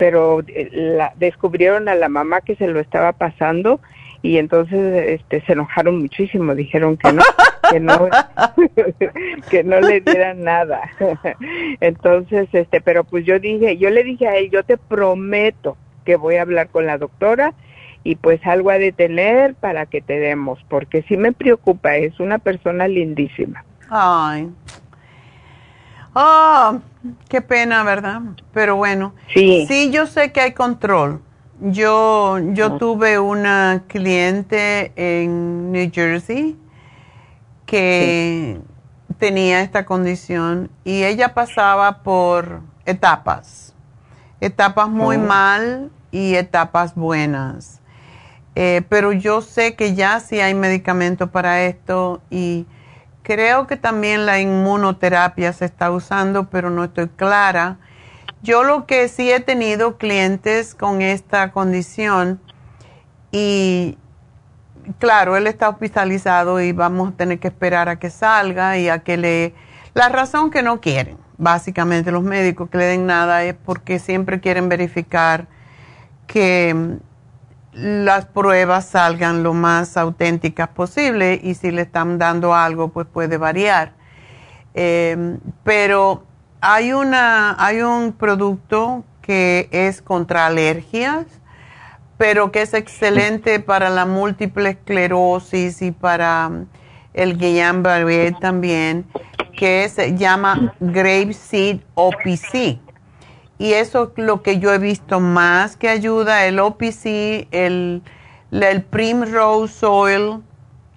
pero eh, la, descubrieron a la mamá que se lo estaba pasando y entonces este se enojaron muchísimo, dijeron que no, que no [LAUGHS] que no le dieran nada. [LAUGHS] entonces este, pero pues yo dije, yo le dije a él, yo te prometo que voy a hablar con la doctora y pues algo a detener para que te demos, porque sí me preocupa, es una persona lindísima. Ay, Oh, qué pena, ¿verdad? Pero bueno. Sí. Sí, yo sé que hay control. Yo, yo tuve una cliente en New Jersey que tenía esta condición y ella pasaba por etapas, etapas muy oh. mal y etapas buenas. Eh, pero yo sé que ya sí hay medicamento para esto y Creo que también la inmunoterapia se está usando, pero no estoy clara. Yo lo que sí he tenido clientes con esta condición y claro, él está hospitalizado y vamos a tener que esperar a que salga y a que le... La razón que no quieren, básicamente los médicos que le den nada es porque siempre quieren verificar que las pruebas salgan lo más auténticas posible y si le están dando algo, pues puede variar. Em, pero hay, una, hay un producto que es contra alergias, pero que es excelente para la múltiple esclerosis y para el Guillain-Barré también, que se llama Grape Seed OPC y eso es lo que yo he visto más que ayuda, el OPC, el, el Primrose Oil,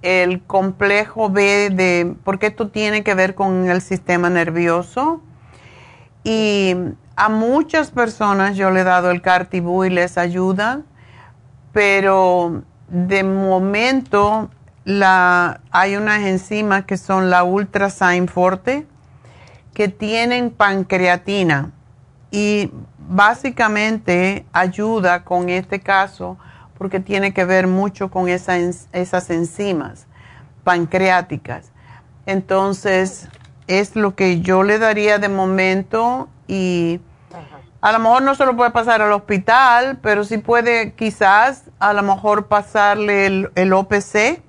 el complejo B, de, porque esto tiene que ver con el sistema nervioso. Y a muchas personas yo le he dado el Cartibú y les ayuda, pero de momento la, hay unas enzimas que son la Ultrasign Forte que tienen pancreatina y básicamente ayuda con este caso porque tiene que ver mucho con esas enzimas pancreáticas. Entonces, es lo que yo le daría de momento y a lo mejor no se lo puede pasar al hospital, pero sí puede quizás a lo mejor pasarle el, el OPC.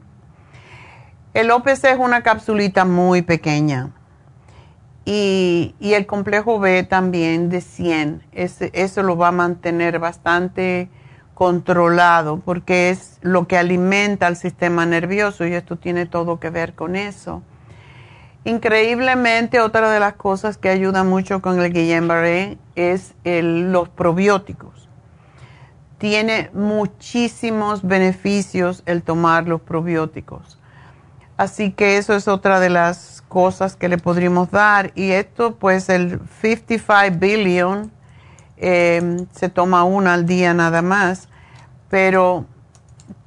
El OPC es una capsulita muy pequeña y, el complejo B también de 100. eso lo va a mantener bastante controlado porque es lo que alimenta al sistema nervioso y esto tiene todo que ver con eso. Increíblemente, otra de las cosas que ayuda mucho con el Guillain-Barré es los probióticos. Tiene muchísimos beneficios el tomar los probióticos. Así que eso es otra de las cosas que le podríamos dar. Y esto, pues el 55 billion, em, se toma una al día nada más. Pero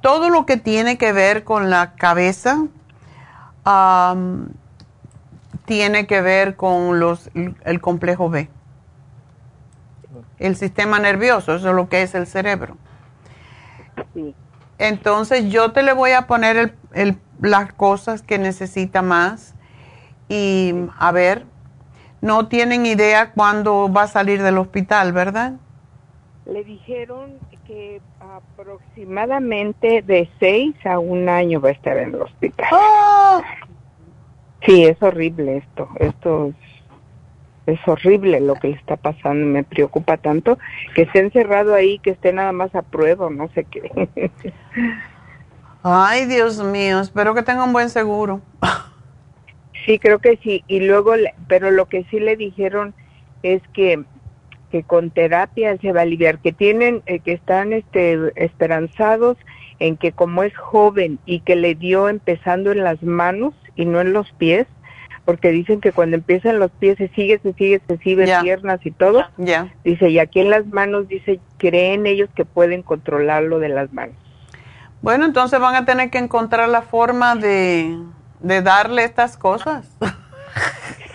todo lo que tiene que ver con la cabeza tiene que ver con los, el complejo B. El sistema nervioso, eso es lo que es el cerebro. Entonces yo te le voy a poner el, el las cosas que necesita más y a ver, no tienen idea cuándo va a salir del hospital, ¿verdad? Le dijeron que aproximadamente de seis a un año va a estar en el hospital. ¡Ah! Sí, es horrible esto. Esto es horrible lo que le está pasando, me preocupa tanto que esté encerrado ahí, que esté nada más a prueba, no sé qué. [LAUGHS] Ay, Dios mío, espero que tenga un buen seguro. Sí, creo que sí. Y luego, pero lo que sí le dijeron es que que con terapia se va a aliviar, que tienen, eh, que están este, esperanzados en que como es joven y que le dio empezando en las manos y no en los pies, porque dicen que cuando empiezan los pies se sigue, se sigue, se sigue piernas y todo. Ya. Dice, y aquí en las manos, dice, creen ellos que pueden controlarlo de las manos. Bueno, entonces van a tener que encontrar la forma de, de darle estas cosas.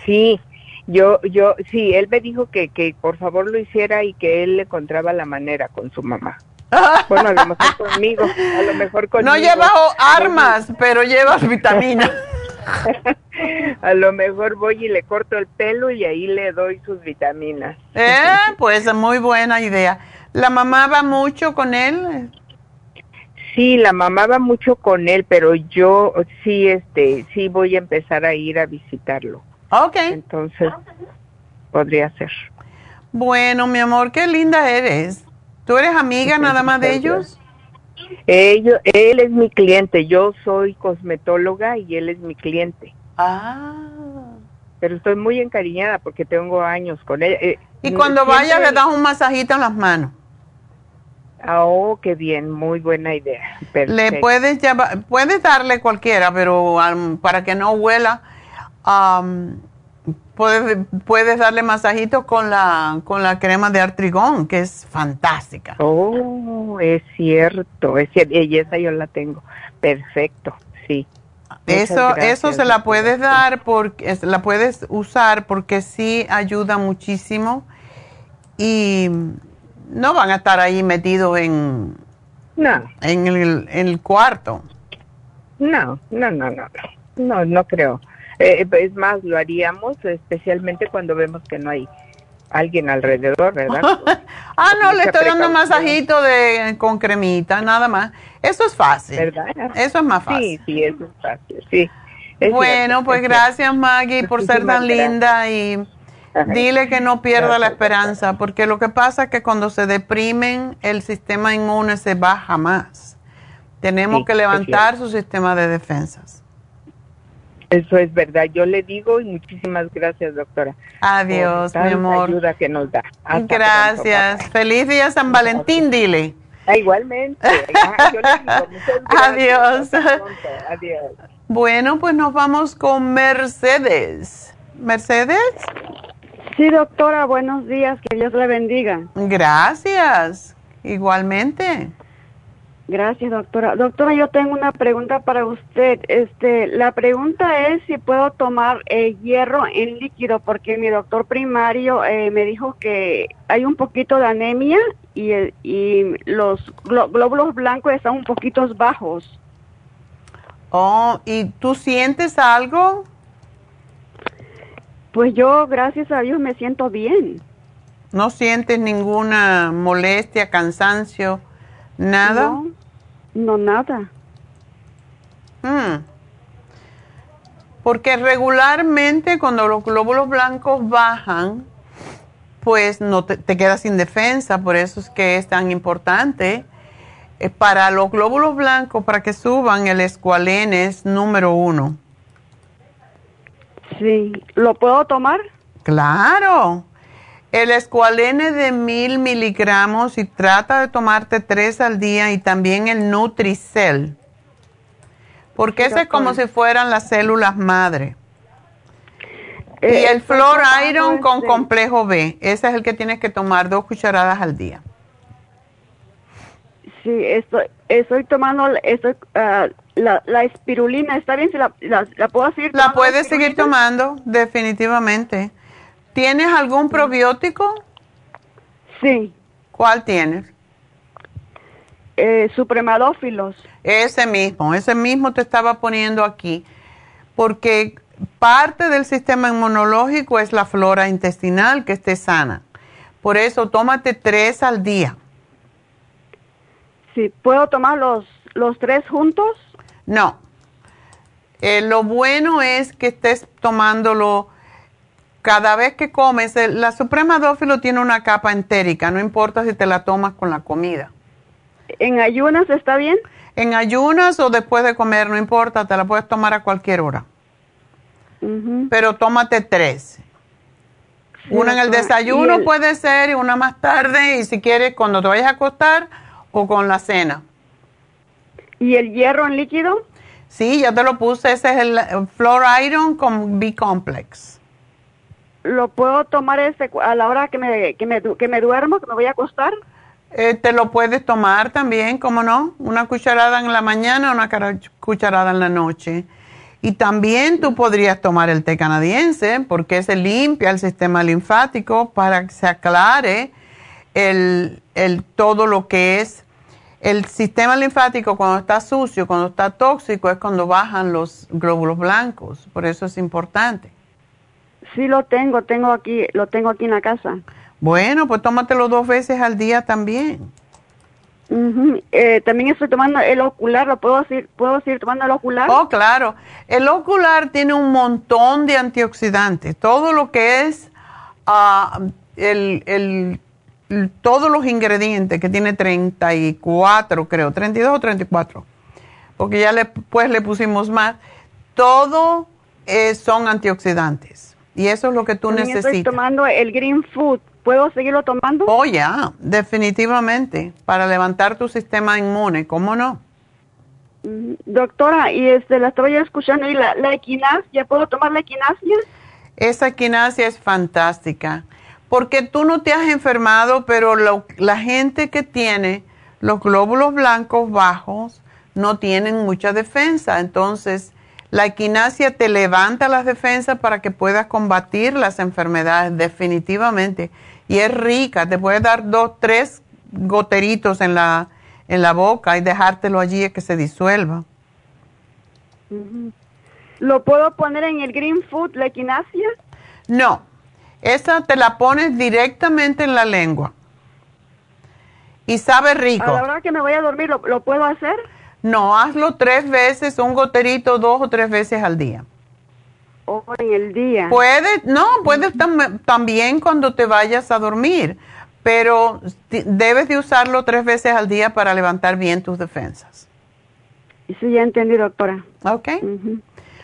Sí, yo, yo, sí, él me dijo que, que por favor lo hiciera y que él le encontraba la manera con su mamá. [LAUGHS] Bueno, a lo mejor conmigo, a lo mejor conmigo. No lleva armas, pero lleva vitaminas. [LAUGHS] a lo mejor voy y le corto el pelo y ahí le doy sus vitaminas. Eh, pues muy buena idea. ¿La mamá va mucho con él? Sí, la mamá va mucho con él, pero yo sí, este, sí voy a empezar a ir a visitarlo. Ok. Entonces, podría ser. Bueno, mi amor, qué linda eres. ¿Tú eres amiga nada más de ellos? Ellos, él es mi cliente, yo soy cosmetóloga y él es mi cliente. Ah. Pero estoy muy encariñada porque tengo años con él. Eh, y cuando vaya le das un masajito en las manos. Oh, qué bien, muy buena idea. Le puedes llevar, puedes darle cualquiera, pero para que no huela, puedes, puedes darle masajito con la, con la crema de artrigón, que es fantástica. Oh, es cierto, es cierto, y esa yo la tengo. Perfecto, sí. eso, eso se la puedes dar porque la puedes usar porque sí ayuda muchísimo y no van a estar ahí metidos en en el, en el cuarto. No, no, no, no, no, no creo. Eh, es más, lo haríamos especialmente cuando vemos que no hay alguien alrededor, ¿verdad? [LAUGHS] ah, no, le estoy dando un masajito de, con cremita, nada más. Eso es fácil. ¿Verdad? Eso es más fácil. Sí, sí, eso es fácil, sí. bueno, pues gracias Maggie por ser tan linda y dile que no pierda la esperanza, porque lo que pasa es que cuando se deprimen el sistema inmune se baja más. Tenemos que levantar su sistema de defensas. Eso es verdad, yo le digo y muchísimas gracias, doctora. Adiós, mi amor. ayuda que nos da. gracias. Feliz día San Valentín, dile. Ah, igualmente. [LAUGHS] Adiós. Adiós. Bueno, pues nos vamos con Mercedes. ¿Mercedes? Sí, doctora, buenos días, que Dios le bendiga. Gracias, igualmente. Gracias, doctora. Doctora, yo tengo una pregunta para usted. Este, la pregunta es si puedo tomar eh, hierro en líquido, porque mi doctor primario eh, me dijo que hay un poquito de anemia y, eh, y los glóbulos blancos están un poquito bajos. Oh, ¿y tú sientes algo? Pues yo, gracias a Dios, me siento bien. ¿No sientes ninguna molestia, cansancio? ¿Nada? No, nada. Hmm. Porque regularmente cuando los glóbulos blancos bajan, pues no te, quedas sin defensa, por eso es que es tan importante. Eh, para los glóbulos blancos, para que suban, el escualene es número uno. Sí, ¿lo puedo tomar? Claro. El escualene de mil miligramos y trata de tomarte tres al día y también el Nutricel. Porque ese es como si fueran las células madre. y eh, el Flor Iron con complejo B, ese es el que tienes que tomar dos cucharadas al día. Sí, estoy, estoy tomando estoy, ah, la, la, espirulina, ¿está bien? la, la, puedo seguir tomando? La puedes seguir tomando, definitivamente. ¿Tienes algún probiótico? Sí. ¿Cuál tienes? Eh, supremadófilos. Ese mismo, ese mismo te estaba poniendo aquí, porque parte del sistema inmunológico es la flora intestinal que esté sana. Por eso tómate tres al día. Sí, ¿puedo tomar los, los tres juntos? No. Eh, lo bueno es que estés tomándolo cada vez que comes, la Suprema Dófilo tiene una capa entérica, no importa si te la tomas con la comida. ¿En ayunas está bien? En ayunas o después de comer, no importa, te la puedes tomar a cualquier hora. Pero tómate tres. una en el desayuno puede ser y una más tarde y si quieres cuando te vayas a acostar o con la cena. ¿Y el hierro en líquido? Sí, ya te lo puse, ese es el Floor Iron con B-Complex. ¿Lo puedo tomar ese a la hora que me, que me, que me duermo, que me voy a acostar? Eh, te lo puedes tomar también, ¿cómo no? Una cucharada en la mañana, una cucharada en la noche. Y también tú podrías tomar el té canadiense porque se limpia el sistema linfático para que se aclare el, el, todo lo que es el sistema linfático cuando está sucio, cuando está tóxico, es cuando bajan los glóbulos blancos. Por eso es importante. Sí, lo tengo, tengo aquí, lo tengo aquí en la casa. Bueno, pues tómatelo dos veces al día también. Eh, también estoy tomando el ocular, ¿lo puedo decir? ¿Puedo seguir tomando el ocular? Oh, claro. El ocular tiene un montón de antioxidantes. Todo lo que es ah, el, el, todos los ingredientes que tiene 34, creo, 32 o 34, porque ya le, pues le pusimos más, todo eh, son antioxidantes. Y eso es lo que tú necesitas. Estoy tomando el Green Food ¿Puedo seguirlo tomando? Oh, ya, definitivamente, para levantar tu sistema inmune, ¿cómo no? Mm, doctora, y este, la estaba ya escuchando, ¿y la, la equinacia? ¿Puedo tomar la equinacia? Esa equinacia es fantástica, porque tú no te has enfermado, pero la gente que tiene los glóbulos blancos bajos no tienen mucha defensa, entonces la equinacia te levanta las defensas para que puedas combatir las enfermedades definitivamente y es rica, te puede dar dos, tres goteritos en la, en la boca y dejártelo allí que se disuelva. ¿Lo puedo poner en el Green Food, la equinacia? No, esa te la pones directamente en la lengua. Y sabe rico. A la hora que me voy a dormir, ¿lo, lo puedo hacer? No, hazlo tres veces, un goterito dos o tres veces al día. ¿O en el día? Puede, no, puedes también cuando te vayas a dormir, pero debes de usarlo tres veces al día para levantar bien tus defensas. Sí, ya entendí, doctora. Ok.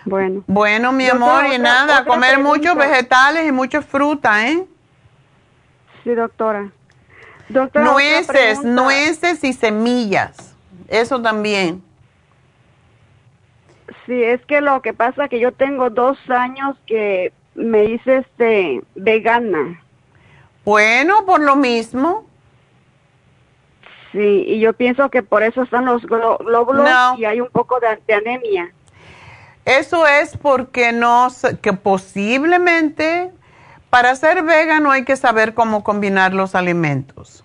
Bueno. Bueno, mi amor, y nada, comer muchos vegetales y mucha fruta, ¿eh? Sí, doctora. doctora nueces, nueces y semillas. Eso también. Sí, es que lo que pasa es que yo tengo dos años que me hice este vegana. Bueno, por lo mismo. Sí, y yo pienso que por eso están los glóbulos y hay un poco de, anemia. Eso es porque no, que posiblemente para ser vegano hay que saber cómo combinar los alimentos.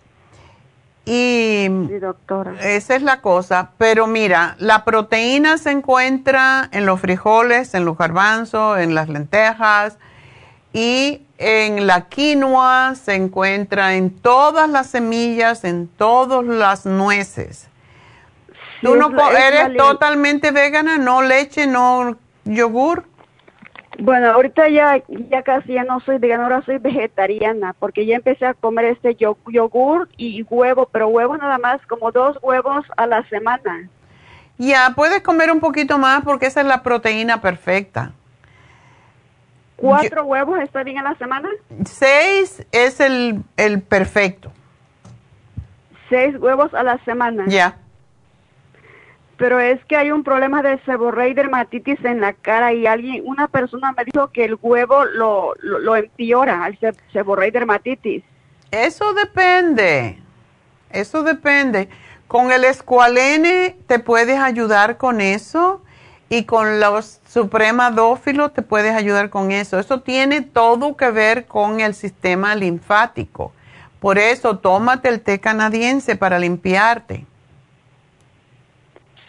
Y doctora. esa es la cosa. Pero mira, la proteína se encuentra en los frijoles, en los garbanzos, en las lentejas y en la quinoa se encuentra en todas las semillas, en todas las nueces. ¿Tú no eres totalmente vegana? ¿No leche, no yogur? Bueno, ahorita ya, ya casi ya no soy vegana, ahora soy vegetariana, porque ya empecé a comer este yogur y huevo, pero huevos nada más, como dos huevos a la semana. Ya, puedes comer un poquito más porque esa es la proteína perfecta. ¿Cuatro huevos está bien a la semana? Seis es el, el perfecto. Seis huevos a la semana. Ya. Pero es que hay un problema de seborrea y dermatitis en la cara y alguien, una persona me dijo que el huevo lo, lo, empeora al seborrea y dermatitis. Eso depende, eso depende. Con el escualene te puedes ayudar con eso y con los supremadófilos te puedes ayudar con eso. Eso tiene todo que ver con el sistema linfático. Por eso tómate el té canadiense para limpiarte.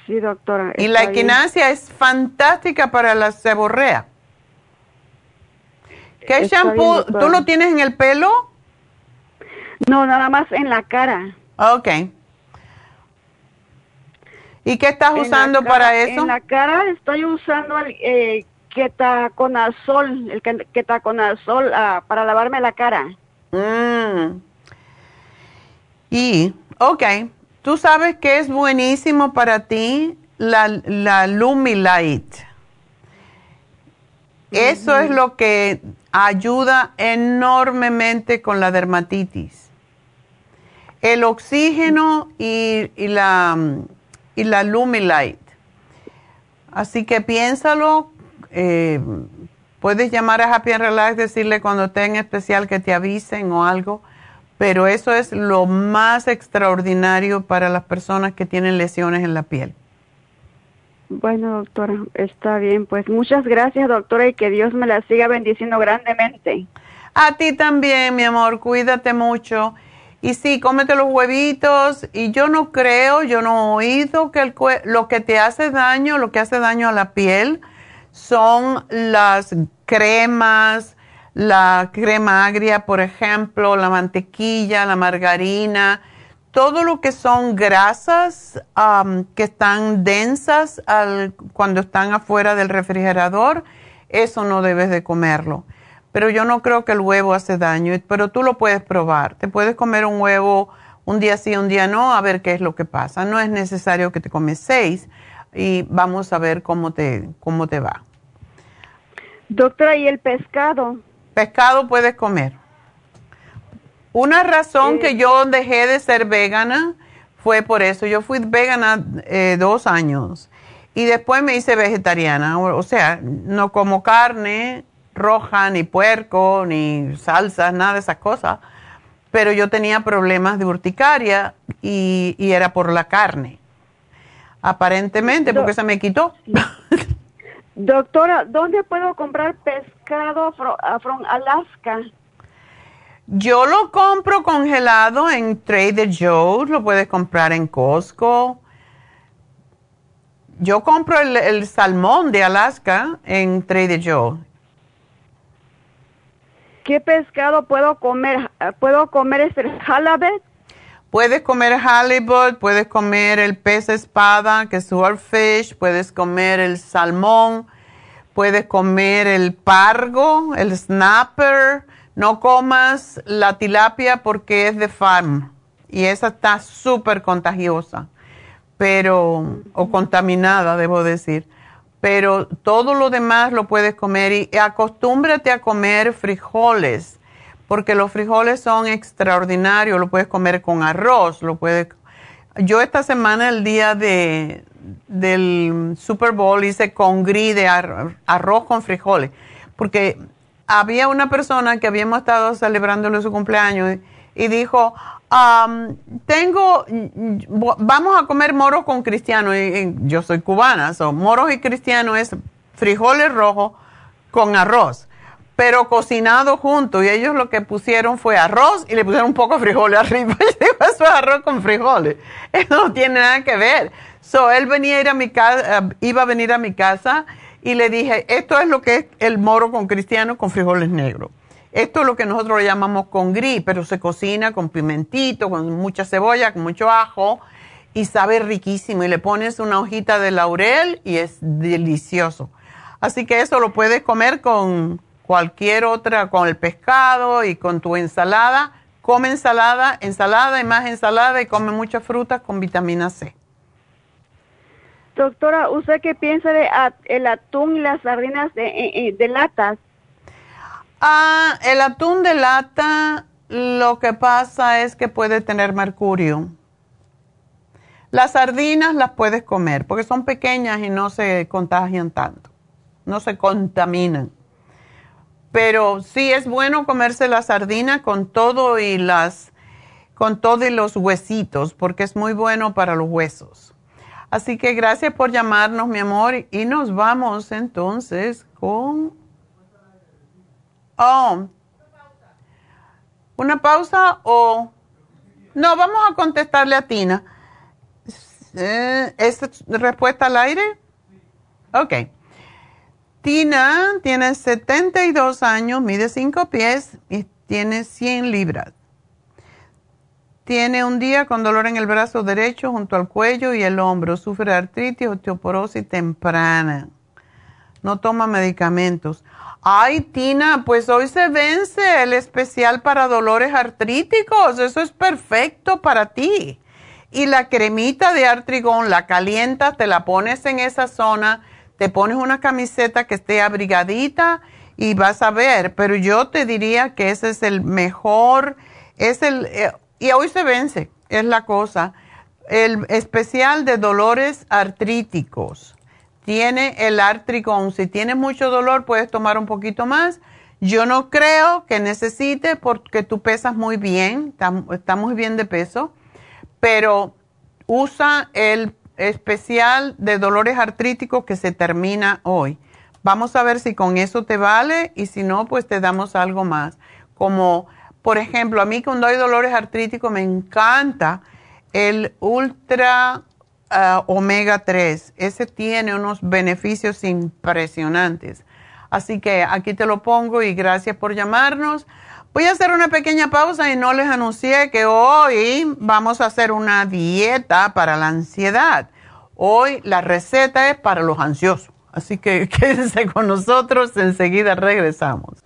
Sí, doctora. Y la equinacia es fantástica para la seborrea. ¿Qué shampoo? ¿Tú lo tienes en el pelo? No, nada más en la cara. Ok. ¿Y qué estás usando para eso? En la cara estoy usando el eh, ketaconazol, el ketaconazol uh, para lavarme la cara. Mm. Y, ok, tú sabes que es buenísimo para ti la, la Lumilight. Eso es lo que ayuda enormemente con la dermatitis. El oxígeno y, y la, y la Lumilight. Así que piénsalo. Eh, puedes llamar a Happy and Relax, decirle cuando esté en especial que te avisen o algo. Pero eso es lo más extraordinario para las personas que tienen lesiones en la piel. Bueno, doctora, está bien. Pues muchas gracias, doctora, y que Dios me la siga bendiciendo grandemente. A ti también, mi amor, cuídate mucho. Y sí, cómete los huevitos. Y yo no creo, yo no he oído que el, lo que te hace daño, lo que hace daño a la piel, son las cremas, la crema agria, por ejemplo, la mantequilla, la margarina todo lo que son grasas que están densas cuando están afuera del refrigerador, eso no debes de comerlo. Pero yo no creo que el huevo hace daño, pero tú lo puedes probar. Te puedes comer un huevo un día sí, un día no, a ver qué es lo que pasa. No es necesario que te comes seis y vamos a ver cómo te, cómo te va. Doctora, ¿y el pescado? Pescado puedes comer. Una razón que yo dejé de ser vegana fue por eso. Yo fui vegana eh, dos años y después me hice vegetariana. O, sea, no como carne roja, ni puerco, ni salsas, nada de esas cosas. Pero yo tenía problemas de urticaria y, era por la carne. Aparentemente, porque se me quitó. Doctora, ¿dónde puedo comprar pescado from Alaska? Yo lo compro congelado en Trader Joe's, lo puedes comprar en Costco. Yo compro el, salmón de Alaska en Trader Joe's. ¿Qué pescado puedo comer? ¿Puedo comer este halibut? Puedes comer halibut, puedes comer el pez espada, que es swordfish, puedes comer el salmón, puedes comer el pargo, el snapper, no comas la tilapia porque es de farm y esa está súper contagiosa, pero, o contaminada, debo decir. Pero todo lo demás lo puedes comer y acostúmbrate a comer frijoles, porque los frijoles son extraordinarios, lo puedes comer con arroz, lo puedes... Yo esta semana, el día de, del Super Bowl, hice con gris de arroz con frijoles, porque había una persona que habíamos estado celebrándole su cumpleaños y, dijo, tengo, vamos a comer moros con cristiano. Y, yo soy cubana, son moros y cristiano es frijoles rojos con arroz, pero cocinado junto. Y ellos lo que pusieron fue arroz y le pusieron un poco de frijoles arriba. [LAUGHS] Y digo, eso es arroz con frijoles. [LAUGHS] Eso no tiene nada que ver. So, él venía a ir a mi casa, eh, iba a venir a mi casa y le dije, esto es lo que es el moro con cristiano con frijoles negros. Esto es lo que nosotros le llamamos con gris, pero se cocina con pimentito, con mucha cebolla, con mucho ajo y sabe riquísimo. Y le pones una hojita de laurel y es delicioso. Así que eso lo puedes comer con cualquier otra, con el pescado y con tu ensalada. Come ensalada, ensalada y más ensalada y come muchas frutas con vitamina C. Doctora, ¿usted qué piensa de el atún y las sardinas de, eh, eh, de latas? Ah, el atún de lata, lo que pasa es que puede tener mercurio. Las sardinas las puedes comer porque son pequeñas y no se contagian tanto, no se contaminan. Pero sí es bueno comerse la sardina con todo y las con todo y los huesitos porque es muy bueno para los huesos. Así que gracias por llamarnos, mi amor, y nos vamos entonces con... Oh. ¿Una pausa o...? No, vamos a contestarle a Tina. Eh, ¿Es respuesta al aire? Ok. Tina tiene 72 años, mide 5 pies y tiene 100 libras. Tiene un día con dolor en el brazo derecho junto al cuello y el hombro. Sufre artritis, osteoporosis temprana. no toma medicamentos. Ay, Tina, pues hoy se vence el especial para dolores artríticos. Eso es perfecto para ti. Y la cremita de artrigón la calientas, te la pones en esa zona, te pones una camiseta que esté abrigadita y vas a ver. Pero yo te diría que ese es el mejor, es el, eh, y hoy se vence, es la cosa. El especial de dolores artríticos tiene el artrigón. Si tienes mucho dolor, puedes tomar un poquito más. Yo no creo que necesite porque tú pesas muy bien, está, muy bien de peso, pero usa el especial de dolores artríticos que se termina hoy. Vamos a ver si con eso te vale y si no, pues te damos algo más. Como, por ejemplo, a mí cuando hay dolores artríticos me encanta el ultra Ah, omega 3. Ese tiene unos beneficios impresionantes. Así que aquí te lo pongo y gracias por llamarnos. Voy a hacer una pequeña pausa y no les anuncié que hoy vamos a hacer una dieta para la ansiedad. Hoy la receta es para los ansiosos. Así que [LAUGHS] quédense con nosotros, enseguida regresamos.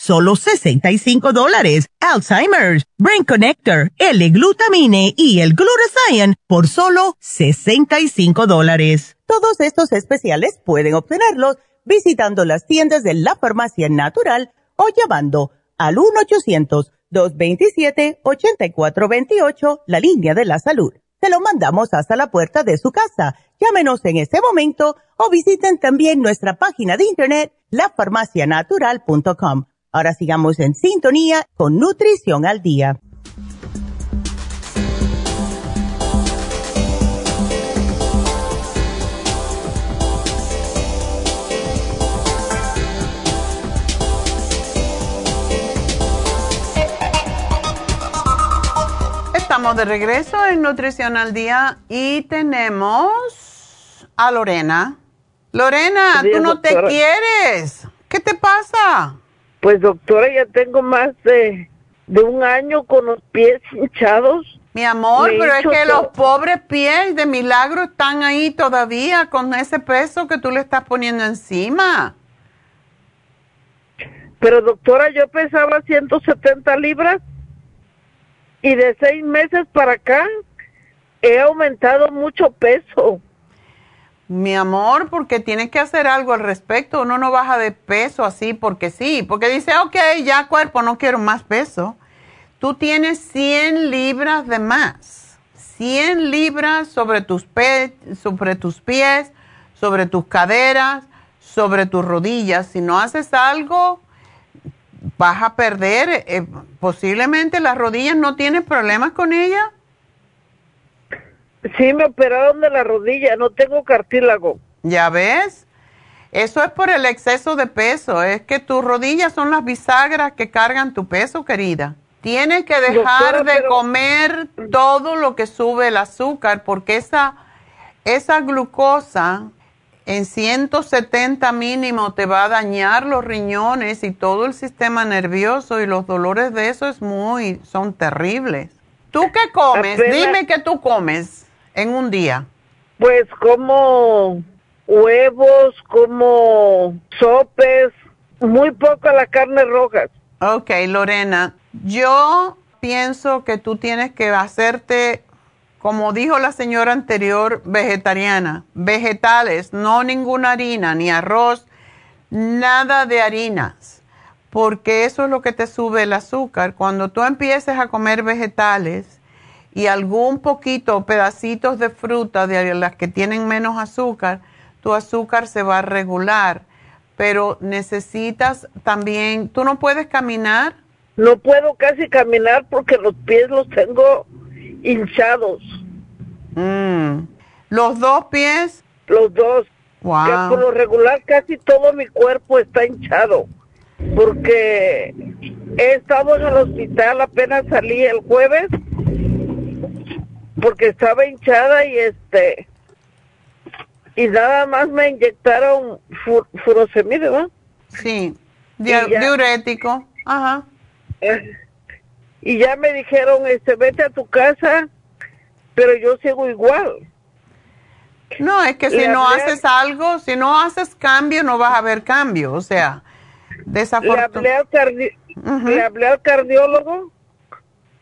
solo 65 dólares. Alzheimer's, brain connector, L-glutamine y el glutathione por solo 65 dólares. Todos estos especiales pueden obtenerlos visitando las tiendas de la farmacia natural o llamando al 1-800-227-8428, la línea de la salud. Se lo mandamos hasta la puerta de su casa. Llámenos en este momento o visiten también nuestra página de internet, lafarmacianatural.com. Ahora sigamos en sintonía con Nutrición al Día. estamos de regreso en Nutrición al Día y tenemos a Lorena. Lorena, tú no te quieres. ¿Qué te pasa? Pues doctora, ya tengo más de, un año con los pies hinchados. Mi amor, pero es que los pobres pies de milagro están ahí todavía con ese peso que tú le estás poniendo encima. Pero doctora, yo pesaba 170 libras y de seis meses para acá he aumentado mucho peso. Mi amor, porque tienes que hacer algo al respecto. Uno no baja de peso así porque sí, porque dice, ok, ya cuerpo, no quiero más peso. Tú tienes 100 libras de más. 100 libras sobre tus, sobre tus pies, sobre tus caderas, sobre tus rodillas. Si no haces algo, vas a perder, eh, posiblemente las rodillas, ¿no tienes problemas con ella? Sí, me operaron de la rodilla, no tengo cartílago. ¿Ya ves? Eso es por el exceso de peso, es que tus rodillas son las bisagras que cargan tu peso, querida. Tienes que dejar de comer todo lo que sube el azúcar porque esa, esa glucosa en 170 mínimo te va a dañar los riñones y todo el sistema nervioso y los dolores de eso es muy, son terribles. ¿Tú qué comes? Dime qué tú comes en un día. Pues como huevos, como sopes, muy poca la carne roja. Ok, Lorena, yo pienso que tú tienes que hacerte, como dijo la señora anterior, vegetariana, vegetales, no ninguna harina, ni arroz, nada de harinas, porque eso es lo que te sube el azúcar. Cuando tú empieces a comer vegetales y algún poquito, pedacitos de fruta de las que tienen menos azúcar, tu azúcar se va a regular. Pero necesitas también, ¿tú no puedes caminar? No puedo casi caminar porque los pies los tengo hinchados. Mm. ¿Los dos pies? Los dos. Wow. Que por lo regular casi todo mi cuerpo está hinchado. Porque he estado en el hospital, apenas salí el jueves, porque estaba hinchada y este y nada más me inyectaron fu furosemide, ¿verdad? Sí, diurético. Ajá. Eh, y ya me dijeron, este, vete a tu casa, pero yo sigo igual. No, es que si no haces algo, si no haces cambio, no vas a ver cambio. O sea, desafortunadamente. Le, hablé al cardiólogo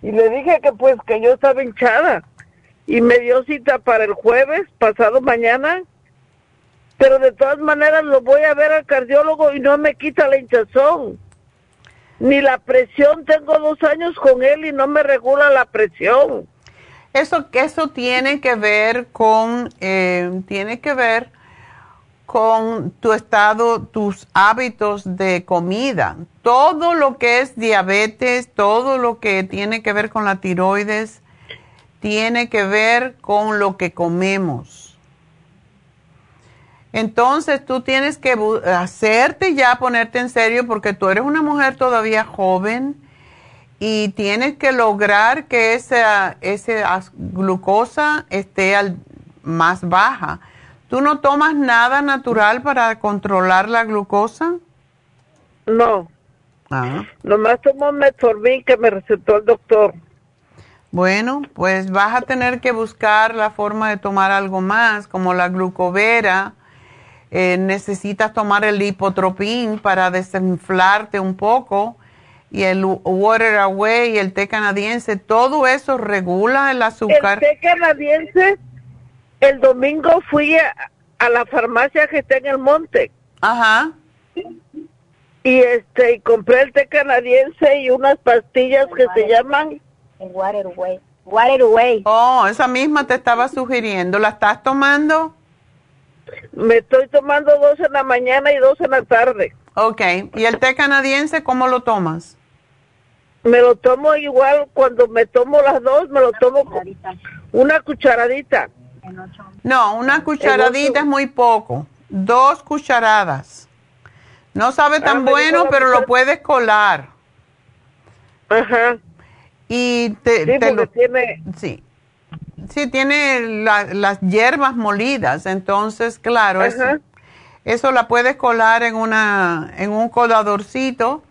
y le dije que pues que yo estaba hinchada. Y me dio cita para el jueves, pasado mañana. Pero de todas maneras lo voy a ver al cardiólogo y no me quita la hinchazón. Ni la presión, tengo dos años con él y no me regula la presión. Eso, eso tiene que ver con, eh, tiene que ver con tu estado, tus hábitos de comida. Todo lo que es diabetes, todo lo que tiene que ver con la tiroides, tiene que ver con lo que comemos. Entonces tú tienes que hacerte ya, ponerte en serio, porque tú eres una mujer todavía joven y tienes que lograr que esa, esa glucosa esté al, más baja. ¿Tú no tomas nada natural para controlar la glucosa? No. Ah. Nomás tomo metformin que me recetó el doctor. Bueno, pues vas a tener que buscar la forma de tomar algo más, como la glucovera eh, necesitas tomar el lipotropín para desinflarte un poco y el Water Away y el té canadiense, todo eso regula el azúcar. El té canadiense, el domingo fui a, la farmacia que está en el monte. Ajá. Y este, y compré el té canadiense y unas pastillas que se llaman... El Water Away. Water Away. Oh, esa misma te estaba sugiriendo. ¿La estás tomando? Me estoy tomando dos en la mañana y dos en la tarde. Ok, ¿y el té canadiense cómo lo tomas? Me lo tomo igual, cuando me tomo las dos, me lo tomo con una cucharadita. No, una cucharadita es muy poco, dos cucharadas. No sabe tan ah, bueno, pero lo puedes colar. Ajá. Y te, sí, lo, tiene... Sí, Sí, tiene las hierbas molidas, entonces, claro, eso, eso, la puedes colar en, una, en un coladorcito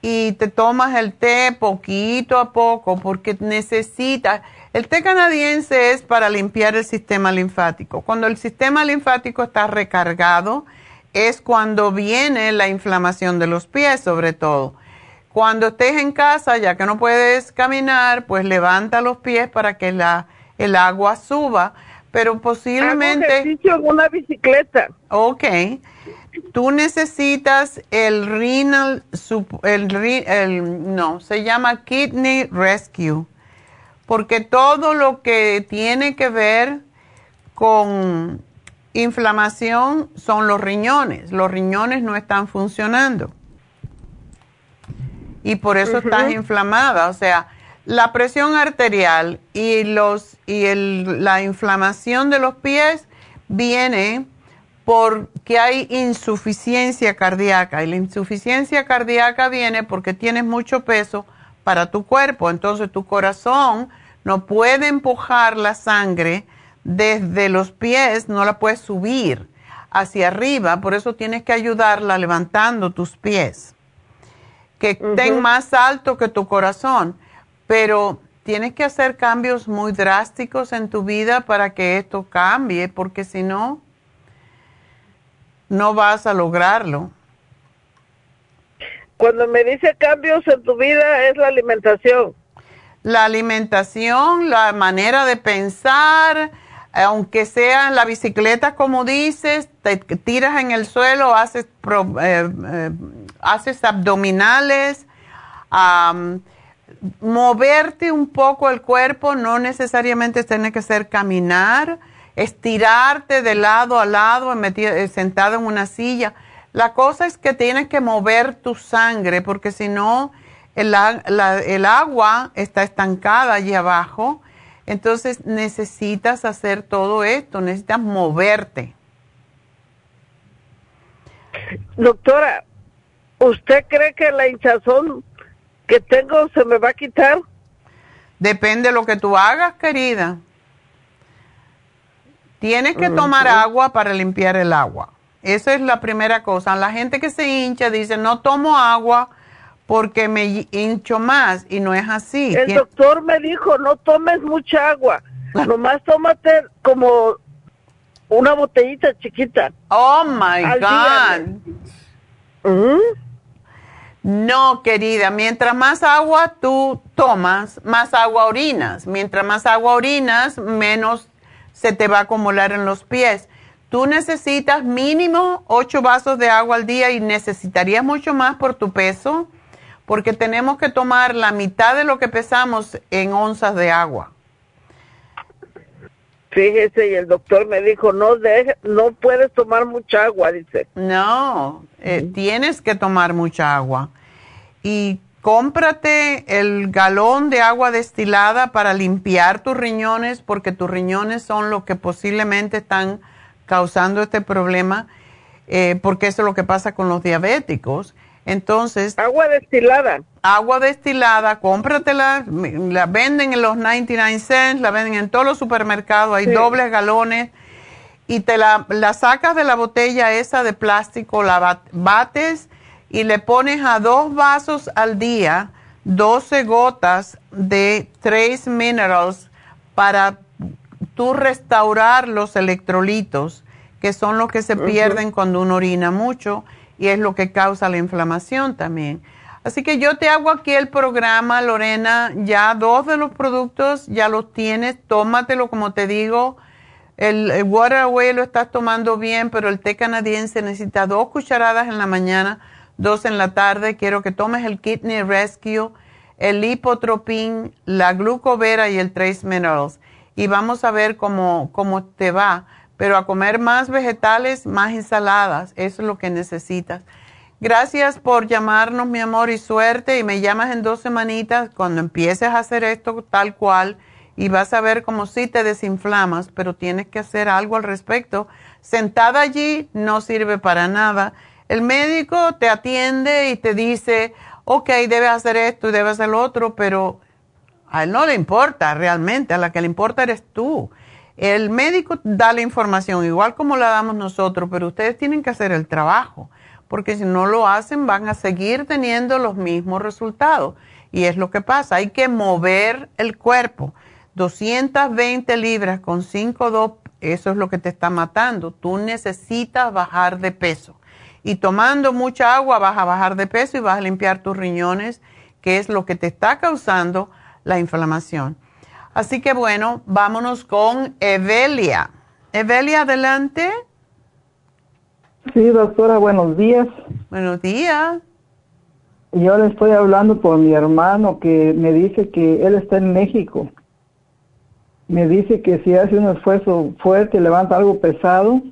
y te tomas el té poquito a poco porque necesitas, el té canadiense es para limpiar el sistema linfático. Cuando el sistema linfático está recargado, es cuando viene la inflamación de los pies sobre todo. Cuando estés en casa, ya que no puedes caminar, pues levanta los pies para que la el agua suba, pero posiblemente... Hago ejercicio en una bicicleta. Ok. Tú necesitas el renal, el, el, no, se llama kidney rescue, porque todo lo que tiene que ver con inflamación son los riñones. Los riñones no están funcionando. Y por eso estás inflamada. O sea, la presión arterial y, los, y la inflamación de los pies viene porque hay insuficiencia cardíaca y la insuficiencia cardíaca viene porque tienes mucho peso para tu cuerpo, entonces tu corazón no puede empujar la sangre desde los pies, no la puedes subir hacia arriba, por eso tienes que ayudarla levantando tus pies, que estén más alto que tu corazón pero tienes que hacer cambios muy drásticos en tu vida para que esto cambie, porque si no, no vas a lograrlo. Cuando me dice cambios en tu vida es la alimentación. La alimentación, la manera de pensar, aunque sea en la bicicleta como dices, te tiras en el suelo, haces, eh, eh, haces abdominales, moverte un poco el cuerpo, no necesariamente tiene que ser caminar, estirarte de lado a lado, eh, sentado en una silla. La cosa es que tienes que mover tu sangre porque si no, el, el agua está estancada allí abajo. Entonces necesitas hacer todo esto, necesitas moverte. Doctora, ¿usted cree que la hinchazón que tengo se me va a quitar? Depende de lo que tú hagas, querida. Tienes que tomar agua para limpiar el agua. Esa es la primera cosa. La gente que se hincha dice, no tomo agua porque me hincho más y no es así. El doctor me dijo, no tomes mucha agua, nomás tómate como una botellita chiquita. Oh, my God. No, querida, mientras más agua tú tomas, más agua orinas. Mientras más agua orinas, menos se te va a acumular en los pies. Tú necesitas mínimo 8 vasos de agua al día y necesitarías mucho más por tu peso, porque tenemos que tomar la mitad de lo que pesamos en onzas de agua. Fíjese, y el doctor me dijo, no, deje, no puedes tomar mucha agua, dice. No, eh, tienes que tomar mucha agua. Y cómprate el galón de agua destilada para limpiar tus riñones, porque tus riñones son los que posiblemente están causando este problema, eh, porque eso es lo que pasa con los diabéticos. Entonces... Agua destilada. Agua destilada, cómpratela, la venden en los 99 cents, la venden en todos los supermercados, hay dobles galones, y te la, la sacas de la botella esa de plástico, la bates y le pones a dos vasos al día 12 gotas de Trace Minerals para tú restaurar los electrolitos, que son los que se pierden cuando uno orina mucho y es lo que causa la inflamación también. Así que yo te hago aquí el programa, Lorena, ya dos de los productos ya los tienes, tómatelo como te digo. El, el Water lo estás tomando bien, pero el té canadiense necesita dos cucharadas en la mañana dos en la tarde. Quiero que tomes el Kidney Rescue, el Lipotropin, la Glucovera y el Trace Minerals. Y vamos a ver cómo, cómo te va. Pero a comer más vegetales, más ensaladas, eso es lo que necesitas. Gracias por llamarnos, mi amor, y suerte. Y me llamas en dos semanitas cuando empieces a hacer esto tal cual. Y vas a ver cómo sí te desinflamas, pero tienes que hacer algo al respecto. Sentada allí no sirve para nada el médico te atiende y te dice, ok, debe hacer esto y debe hacer lo otro, pero a él no le importa realmente, a la que le importa eres tú. El médico da la información igual como la damos nosotros, pero ustedes tienen que hacer el trabajo, porque si no lo hacen van a seguir teniendo los mismos resultados. Y es lo que pasa, hay que mover el cuerpo. 220 libras con 5,2, eso es lo que te está matando. Tú necesitas bajar de peso. Y tomando mucha agua vas a bajar de peso y vas a limpiar tus riñones, que es lo que te está causando la inflamación. Así que bueno, vámonos con Evelia. Evelia, adelante. Sí, doctora, buenos días. Buenos días. Yo le estoy hablando por mi hermano que me dice que él está en México. Me dice que si hace un esfuerzo fuerte, levanta algo pesado,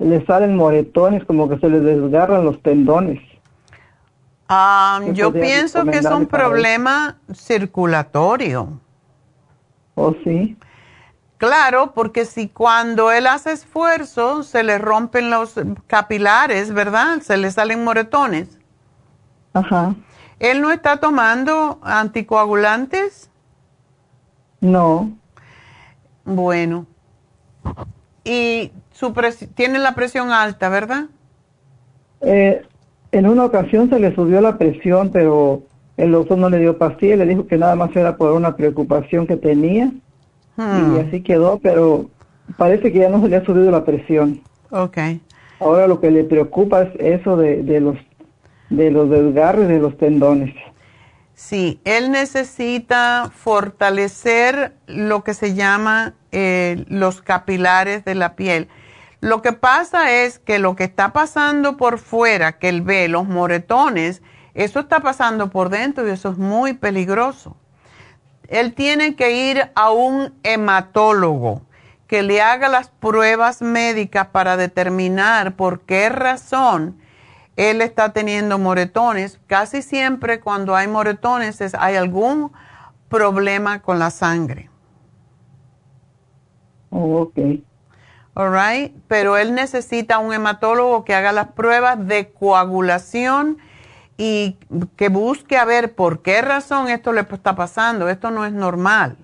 le salen moretones, como que se le desgarran los tendones. Ah, yo pienso que es un problema circulatorio. ¿Oh, sí? Claro, porque si cuando él hace esfuerzo se le rompen los capilares, ¿verdad? Se le salen moretones. Ajá. ¿Él no está tomando anticoagulantes? No. Bueno. ¿Y su tiene la presión alta, ¿verdad? Eh, en una ocasión se le subió la presión, pero El doctor no le dio pastilla, le dijo que nada más era por una preocupación que tenía. Hmm. Y así quedó, pero parece que ya no se le ha subido la presión. Ok. Ahora lo que le preocupa es eso de, de los de los desgarres de los tendones. Sí, él necesita fortalecer lo que se llama eh, los capilares de la piel. Lo que pasa es que lo que está pasando por fuera, que él ve, los moretones, eso está pasando por dentro y eso es muy peligroso. Él tiene que ir a un hematólogo que le haga las pruebas médicas para determinar por qué razón él está teniendo moretones. Casi siempre cuando hay moretones es, hay algún problema con la sangre. Oh, ok. All right? Pero él necesita un hematólogo que haga las pruebas de coagulación y que busque a ver por qué razón esto le está pasando. Esto no es normal.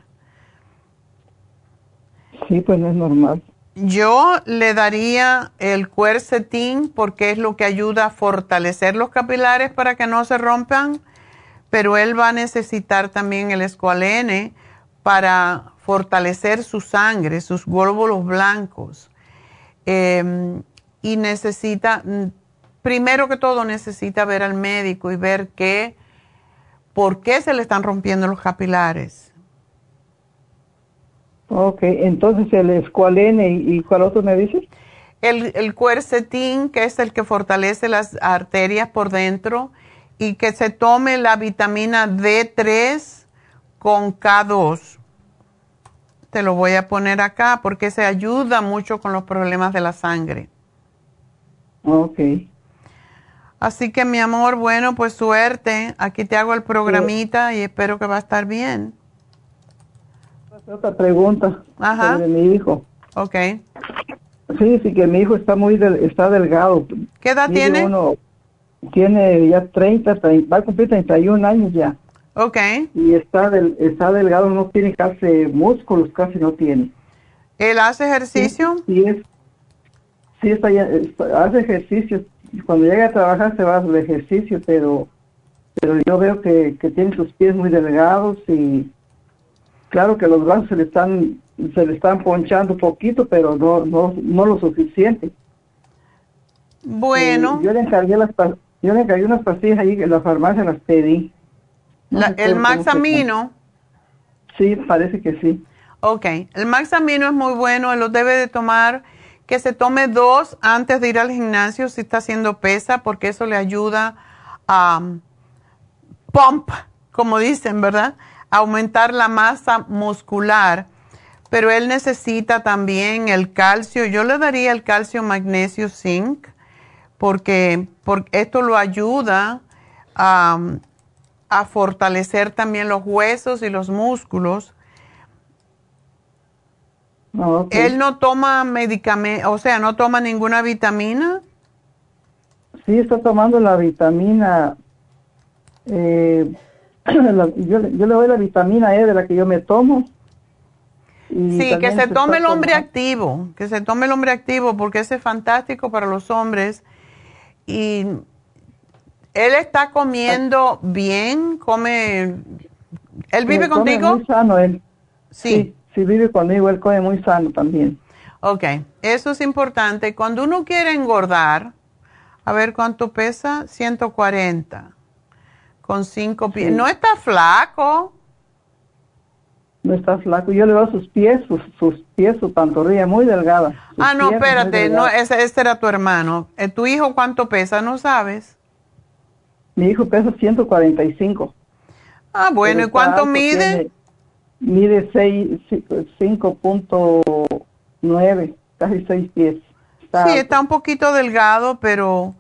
Sí, pues no es normal. Yo le daría el cuercetín porque es lo que ayuda a fortalecer los capilares para que no se rompan, pero él va a necesitar también el escualene para fortalecer su sangre, sus glóbulos blancos. Eh, y necesita, primero que todo, necesita ver al médico y ver qué, por qué se le están rompiendo los capilares. Ok, entonces el escualene y, ¿cuál otro me dices? El, el cuercetín, que es el que fortalece las arterias por dentro, y que se tome la vitamina D3 con K2. Te lo voy a poner acá porque se ayuda mucho con los problemas de la sangre. Ok. Así que mi amor, bueno, pues suerte. Aquí te hago el programita y espero que va a estar bien. Otra pregunta Ajá. sobre mi hijo. Ok. Sí, sí, que mi hijo está muy del- está delgado. ¿Qué edad Mide tiene? uno- tiene ya 30, 30, va a cumplir 31 años ya. Ok. Y está del, está delgado, no tiene casi músculos, casi no tiene. ¿Él hace ejercicio? Sí, es, sí está, está- hace ejercicio. Cuando llega a trabajar se va a hacer ejercicio, pero pero yo veo que, que tiene sus pies muy delgados y claro que los brazos se le están se le están ponchando un poquito, pero no no no lo suficiente. Bueno. Eh, yo le encargué las pa- yo le encargué unas pastillas ahí en la farmacia las pedí. No La- el cómo Max se llaman. Amino. Sí, parece que sí. Ok, el Max Amino es muy bueno, lo debe de tomar, que se tome dos antes de ir al gimnasio si está haciendo pesa, porque eso le ayuda a um, pump, como dicen, ¿verdad? Aumentar la masa muscular. Pero él necesita también el calcio. Yo le daría el calcio, magnesio, zinc, porque, esto lo ayuda a, a fortalecer también los huesos y los músculos. Ah, ok. Él no toma medicamento, o sea, no toma ninguna vitamina. Sí, está tomando la vitamina. eh, [CLEARS THROAT] la- yo, le- yo le doy la vitamina E de la que yo me tomo. Y Sí, que se tome el hombre tomando- activo, que se tome el hombre activo porque ese es fantástico para los hombres. Y él está comiendo bien, come... ¿Él vive contigo? Muy sano él. Sí. sí. Sí, vive conmigo, él come muy sano también. Ok, eso es importante. Cuando uno quiere engordar, a ver cuánto pesa, 140, con 5 pies. Sí. No está flaco. No está flaco. Yo le veo sus pies, sus, sus pies, su pantorrilla muy delgada. Sus Ah, no, espérate, no, ese, ese era tu hermano. Eh, ¿Tu hijo cuánto pesa? ¿No sabes? Mi hijo pesa 145. Ah, bueno, ¿y cuánto mide? tiene- mide seis- ci- 5.9, casi 6 pies. Está Sí, está un poquito delgado, pero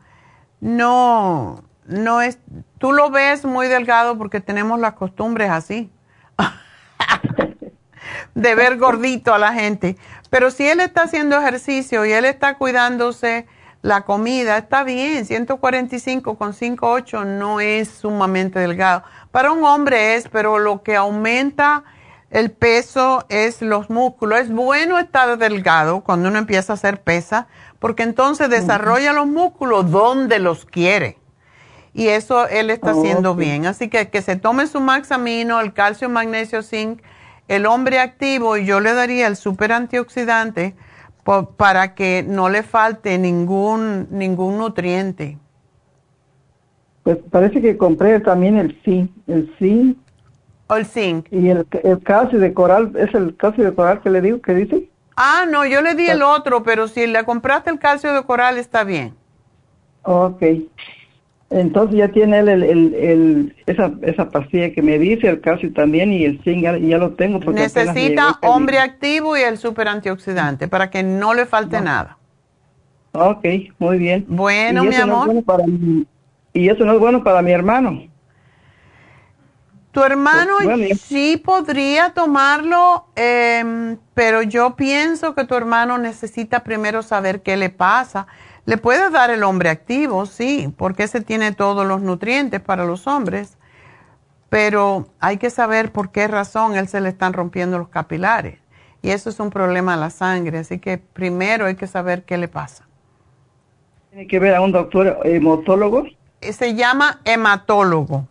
no, no es, tú lo ves muy delgado porque tenemos las costumbres así, [LAUGHS] de ver gordito a la gente. Pero si él está haciendo ejercicio y él está cuidándose la comida, está bien, 145 con 5,8 no es sumamente delgado. Para un hombre es, pero lo que aumenta el peso es los músculos. Es bueno estar delgado cuando uno empieza a hacer pesa, porque entonces desarrolla los músculos donde los quiere. y eso él está haciendo bien. Así que que se tome su Maxamino, el calcio, magnesio, zinc, el hombre activo y yo le daría el super antioxidante para que no le falte ningún, ningún nutriente. Pues parece que compré también el zinc, el zinc. O el zinc. Y el, el calcio de coral, ¿es el calcio de coral que le digo, que dice? Ah, no, yo le di el otro, pero si le compraste el calcio de coral está bien. Ok. Entonces ya tiene el, el, el, esa, esa pastilla que me dice, el calcio también y el zinc ya, lo tengo. Porque Necesita hombre activo y el super antioxidante para que no le falte nada. Ok, muy bien. Bueno, mi amor. y eso no es bueno para mi hermano. Tu hermano sí podría tomarlo, em, pero yo pienso que tu hermano necesita primero saber qué le pasa le puedes dar el hombre activo, sí, porque ese tiene todos los nutrientes para los hombres, pero hay que saber por qué razón él se le están rompiendo los capilares. Y eso es un problema de la sangre, así que primero hay que saber qué le pasa. ¿Tiene que ver a un doctor hematólogo? Eh, se llama hematólogo.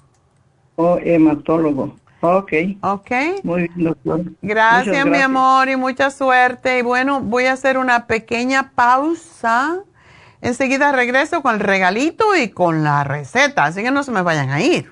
Oh, hematólogo. Ok. Ok. Muy bien, doctor. gracias, mi amor, y mucha suerte. Y bueno, voy a hacer una pequeña pausa Enseguida regreso con el regalito y con la receta, así que no se me vayan a ir.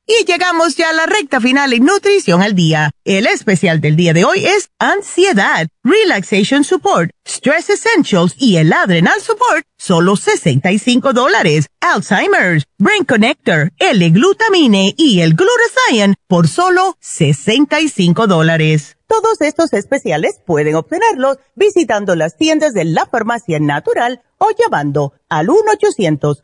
Y llegamos ya a la recta final en Nutrición al Día. El especial del día de hoy es Ansiedad, Relaxation Support, Stress Essentials y el Adrenal Support, solo 65 dólares. Alzheimer's, Brain Connector, L-Glutamine y el Glutathione por solo 65 dólares. Todos estos especiales pueden obtenerlos visitando las tiendas de la Farmacia Natural o llamando al 1 800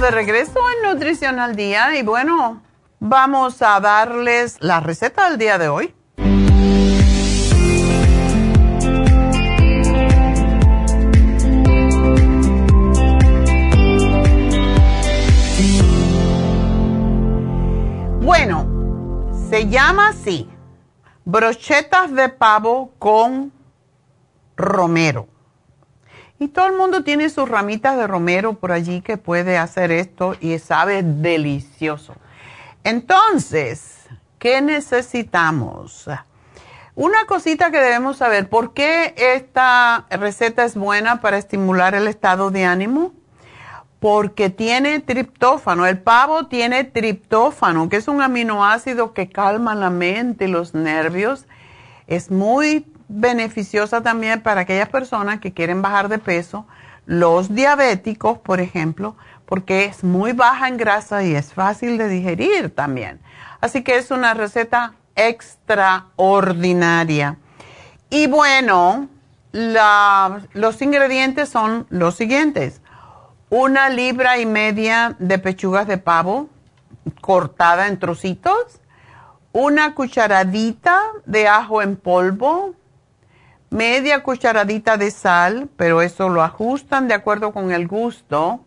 De regreso en Nutrición al Día y bueno, vamos a darles la receta del día de hoy. Bueno, se llama así, brochetas de pavo con romero. Y todo el mundo tiene sus ramitas de romero por allí que puede hacer esto y sabe delicioso. Entonces, ¿qué necesitamos? Una cosita que debemos saber, ¿por qué esta receta es buena para estimular el estado de ánimo? Porque tiene triptófano. El pavo tiene triptófano, que es un aminoácido que calma la mente y los nervios. Es muy beneficiosa también para aquellas personas que quieren bajar de peso, los diabéticos, por ejemplo, porque es muy baja en grasa y es fácil de digerir también. Así que es una receta extraordinaria. Y bueno, los ingredientes son los siguientes. Una libra y media de pechugas de pavo cortada en trocitos, una cucharadita de ajo en polvo, media cucharadita de sal, pero eso lo ajustan de acuerdo con el gusto.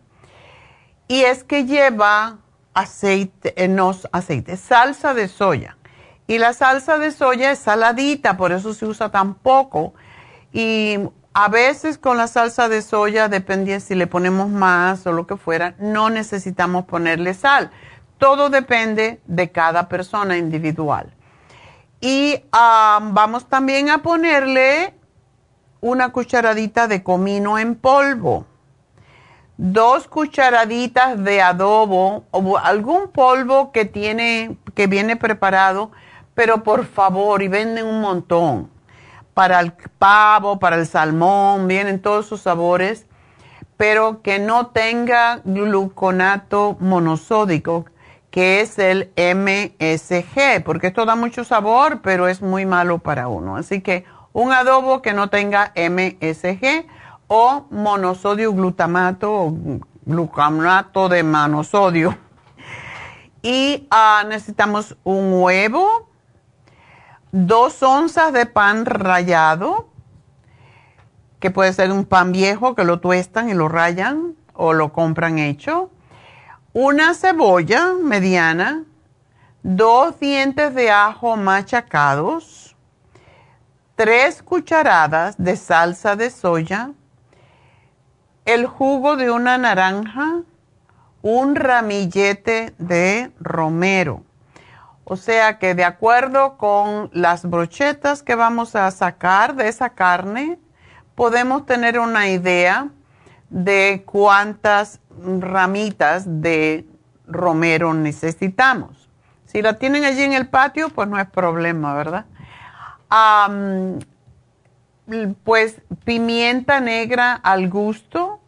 Y es que lleva aceite, eh, no aceite, salsa de soya. Y la salsa de soya es saladita, por eso se usa tan poco. Y a veces con la salsa de soya, depende si le ponemos más o lo que fuera, no necesitamos ponerle sal. Todo depende de cada persona individual. Y vamos también a ponerle una cucharadita de comino en polvo, dos cucharaditas de adobo o algún polvo que tiene, que viene preparado, pero por favor, y venden un montón. Para el pavo, para el salmón, vienen todos sus sabores, pero que no tenga gluconato monosódico, que es el MSG, porque esto da mucho sabor, pero es muy malo para uno. Así que un adobo que no tenga MSG o monosodio glutamato o glucamato de monosodio. Y ah, necesitamos un huevo, dos onzas de pan rallado, que puede ser un pan viejo que lo tuestan y lo rayan o lo compran hecho, una cebolla mediana, dos dientes de ajo machacados, tres cucharadas de salsa de soya, el jugo de una naranja, un ramillete de romero. O sea que de acuerdo con las brochetas que vamos a sacar de esa carne, podemos tener una idea de cuántas ramitas de romero necesitamos. Si la tienen allí en el patio, pues no es problema, ¿verdad? Pues pimienta negra al gusto,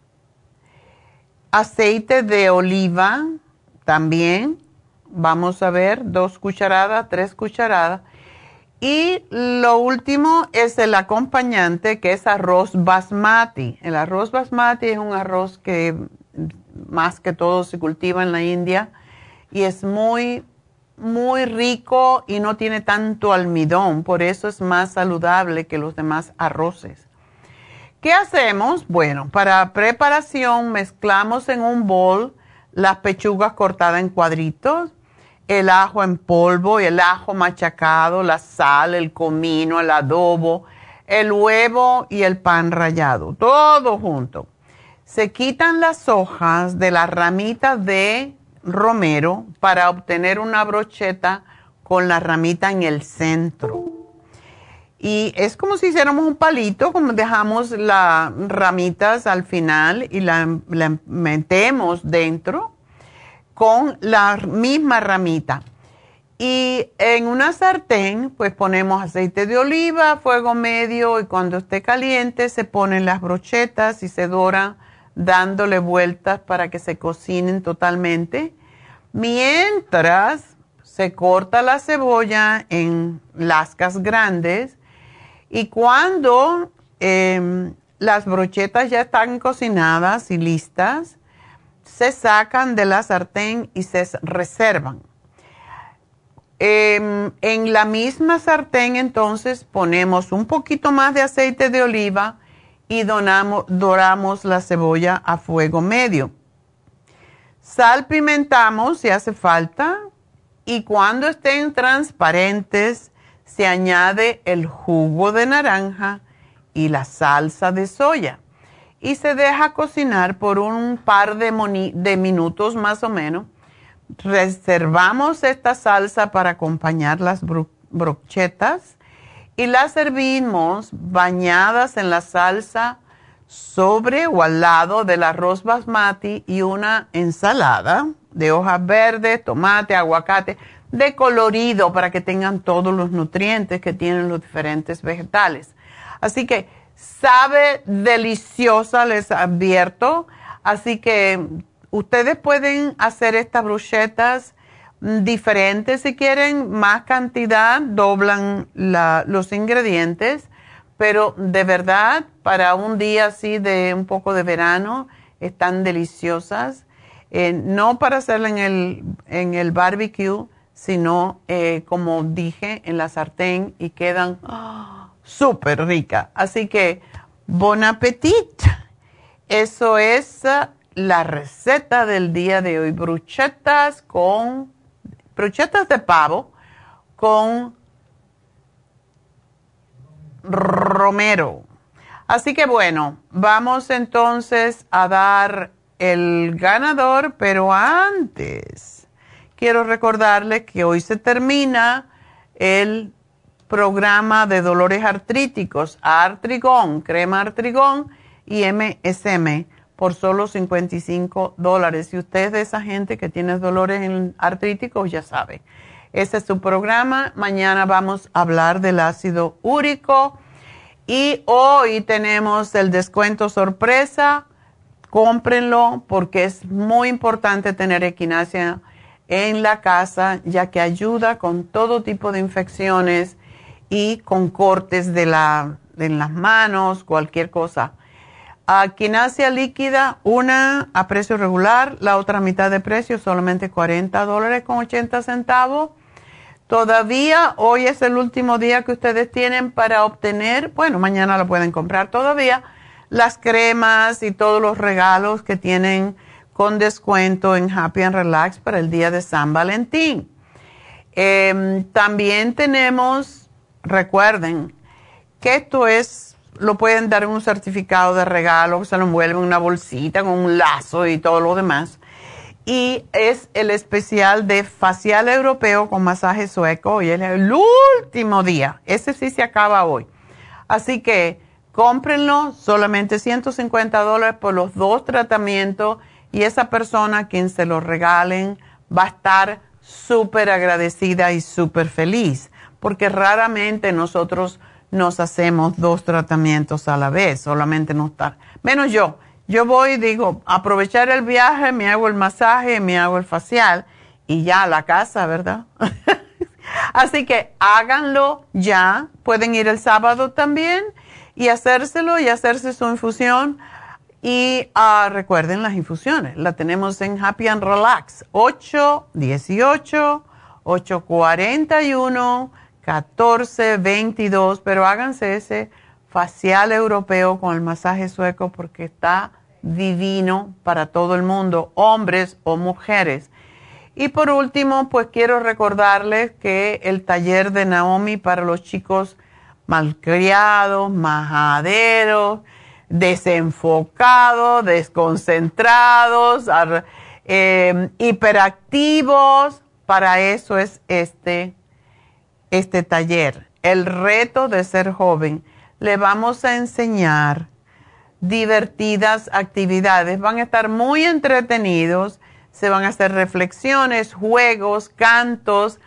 aceite de oliva también, vamos a ver, dos cucharadas, tres cucharadas. Y lo último es el acompañante que es arroz basmati. El arroz basmati es un arroz que más que todo se cultiva en la India y es muy muy rico y no tiene tanto almidón, por eso es más saludable que los demás arroces. ¿Qué hacemos? Bueno, para preparación mezclamos en un bol las pechugas cortadas en cuadritos, el ajo en polvo y el ajo machacado, la sal, el comino, el adobo, el huevo y el pan rallado, todo junto. Se quitan las hojas de las ramitas de romero para obtener una brocheta con la ramita en el centro. Y es como si hiciéramos un palito, como dejamos las ramitas al final y la, metemos dentro con la misma ramita. Y en una sartén, pues ponemos aceite de oliva, fuego medio y cuando esté caliente se ponen las brochetas y se doran dándole vueltas para que se cocinen totalmente. Mientras se corta la cebolla en lascas grandes y cuando em, las brochetas ya están cocinadas y listas, se sacan de la sartén y se reservan. Em, en la misma sartén entonces ponemos un poquito más de aceite de oliva y doramos la cebolla a fuego medio. Salpimentamos si hace falta y cuando estén transparentes se añade el jugo de naranja y la salsa de soya. y se deja cocinar por un par de, de minutos más o menos. Reservamos esta salsa para acompañar las brochetas y las servimos bañadas en la salsa sobre o al lado del arroz basmati y una ensalada de hojas verdes, tomate, aguacate, de colorido para que tengan todos los nutrientes que tienen los diferentes vegetales. Así que sabe deliciosa, les advierto. Así que ustedes pueden hacer estas bruchetas diferentes si quieren, más cantidad, doblan los ingredientes, pero de verdad, para un día así de un poco de verano, están deliciosas. Eh, no para hacerla en el, en el barbecue, sino eh, como dije, en la sartén y quedan súper ricas. Así que, bon appetit. Eso es uh, la receta del día de hoy. Bruchetas con, bruchetas de pavo con romero. Así que bueno, vamos entonces a dar el ganador, pero antes quiero recordarles que hoy se termina el programa de dolores artríticos, Artrigón, crema Artrigón y MSM por solo 55 dólares. Si usted es de esa gente que tiene dolores artríticos, ya sabe. Ese es su programa. Mañana vamos a hablar del ácido úrico. Y hoy tenemos el descuento sorpresa. Cómprenlo porque es muy importante tener equinacia en la casa, ya que ayuda con todo tipo de infecciones y con cortes de la, en las manos, cualquier cosa. Quinasia líquida, una a precio regular, la otra mitad de precio, solamente 40 dólares con 80 centavos. Todavía hoy es el último día que ustedes tienen para obtener, bueno, mañana lo pueden comprar todavía, las cremas y todos los regalos que tienen con descuento en Happy and Relax para el día de San Valentín. Em, también tenemos, recuerden, que esto es, lo pueden dar en un certificado de regalo, se lo envuelven en una bolsita con un lazo y todo lo demás. Y es el especial de facial europeo con masaje sueco y es el último día. Ese sí se acaba hoy. Así que cómprenlo, solamente 150 dólares por los dos tratamientos y esa persona a quien se lo regalen va a estar súper agradecida y súper feliz, porque raramente nosotros nos hacemos dos tratamientos a la vez, solamente no estar, menos yo. Yo voy, digo, aprovechar el viaje, me hago el masaje, me hago el facial y ya a la casa, ¿verdad? [LAUGHS] Así que háganlo ya, pueden ir el sábado también y hacérselo y hacerse su infusión y uh, recuerden las infusiones, la tenemos en Happy and Relax, 818 841 1422, pero háganse ese facial europeo con el masaje sueco porque está divino para todo el mundo, hombres o mujeres. Y por último, pues quiero recordarles que el taller de Naomi para los chicos malcriados, majaderos, desenfocados, desconcentrados, eh, hiperactivos. Para eso es este, este taller. El reto de ser joven. Le vamos a enseñar divertidas actividades. Van a estar muy entretenidos. Se van a hacer reflexiones, juegos, cantos,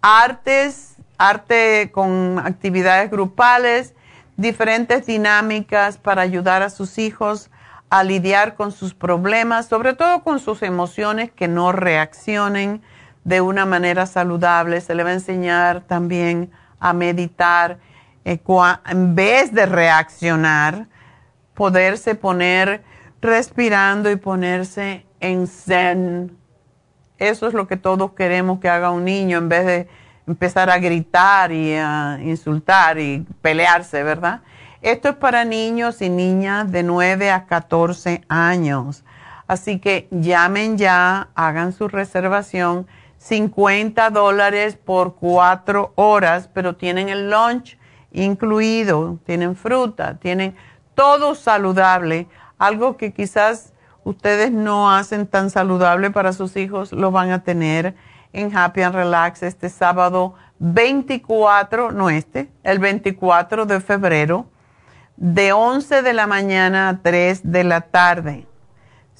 artes, arte con actividades grupales diferentes dinámicas para ayudar a sus hijos a lidiar con sus problemas, sobre todo con sus emociones que no reaccionen de una manera saludable. Se le va a enseñar también a meditar eh, en vez de reaccionar, poderse poner respirando y ponerse en zen. Eso es lo que todos queremos que haga un niño en vez de empezar a gritar y a insultar y pelearse, ¿verdad? Esto es para niños y niñas de 9 a 14 años. Así que llamen ya, hagan su reservación, 50 dólares por cuatro horas, pero tienen el lunch incluido, tienen fruta, tienen todo saludable. algo que quizás ustedes no hacen tan saludable para sus hijos, lo van a tener en Happy and Relax este sábado 24, no este, el 24 de febrero, de 11 de la mañana a 3 de la tarde.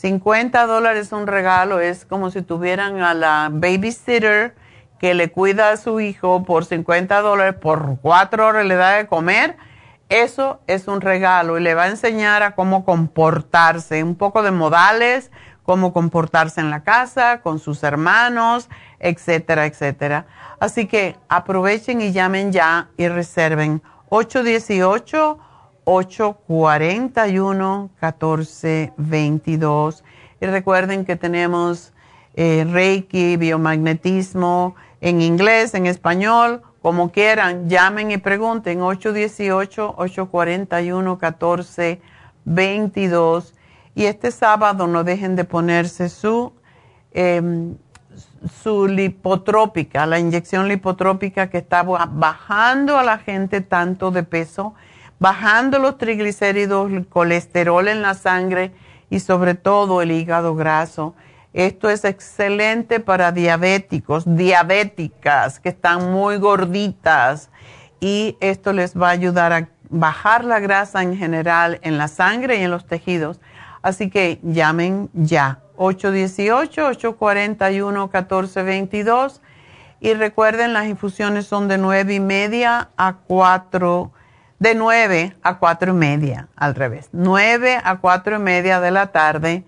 50 dólares un regalo, es como si tuvieran a la babysitter que le cuida a su hijo por 50 dólares, por cuatro horas le da de comer. Eso es un regalo y le va a enseñar a cómo comportarse, un poco de modales, cómo comportarse en la casa, con sus hermanos, etcétera, etcétera. Así que aprovechen y llamen ya y reserven 818-841-1422. Y recuerden que tenemos eh, Reiki, biomagnetismo en inglés, en español, como quieran. Llamen y pregunten 818-841-1422 y este sábado no dejen de ponerse su, em, su lipotrópica, la inyección lipotrópica que está bajando a la gente tanto de peso, bajando los triglicéridos, el colesterol en la sangre y sobre todo el hígado graso. Esto es excelente para diabéticos, diabéticas que están muy gorditas y esto les va a ayudar a bajar la grasa en general en la sangre y en los tejidos Así que llamen ya. 818-841-1422. Y recuerden, las infusiones son de 9 y media a 4, de 9 a 4 y media, al revés. 9 a 4 y media de la tarde.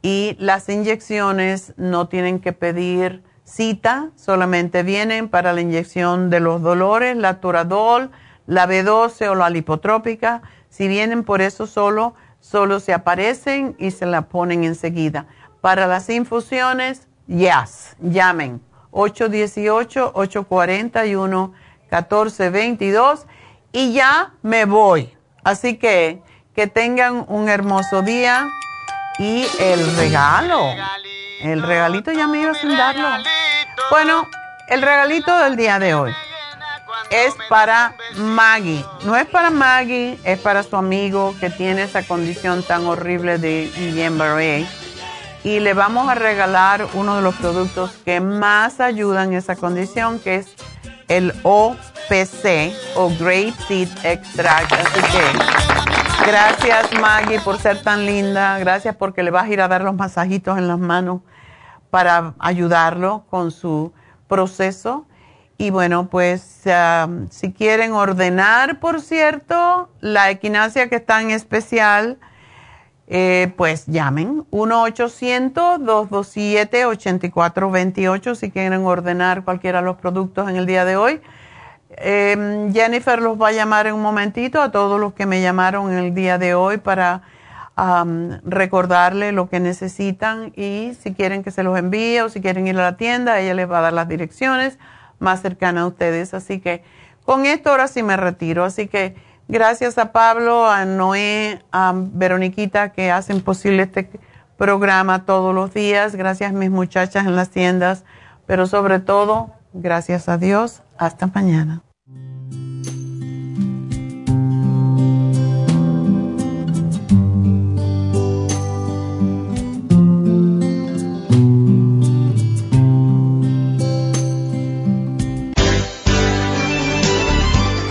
Y las inyecciones no tienen que pedir cita, solamente vienen para la inyección de los dolores, la Turadol, la B12 o la lipotrópica. Si vienen por eso solo, solo se aparecen y se la ponen enseguida. Para las infusiones, yes, llamen 818-841-1422 y ya me voy. Así que que tengan un hermoso día y el regalo, el regalito ya me iba a darlo. Bueno, el regalito del día de hoy es para Maggie. No es para Maggie, es para su amigo que tiene esa condición tan horrible de Guillain-Barré. Y le vamos a regalar uno de los productos que más ayudan en esa condición, que es el OPC o Grape Seed Extract. Así que gracias Maggie por ser tan linda. Gracias porque le vas a ir a dar los masajitos en las manos para ayudarlo con su proceso y bueno, pues um, si quieren ordenar, por cierto, la equinacia que está en especial, eh, pues llamen 1-800-227-8428 si quieren ordenar cualquiera de los productos en el día de hoy. Em, Jennifer los va a llamar en un momentito a todos los que me llamaron el día de hoy para um, recordarle lo que necesitan y si quieren que se los envíe o si quieren ir a la tienda, ella les va a dar las direcciones más cercana a ustedes. Así que con esto ahora sí me retiro. Así que gracias a Pablo, a Noé, a Veroniquita que hacen posible este programa todos los días. Gracias a mis muchachas en las tiendas. Pero sobre todo, gracias a Dios. Hasta mañana.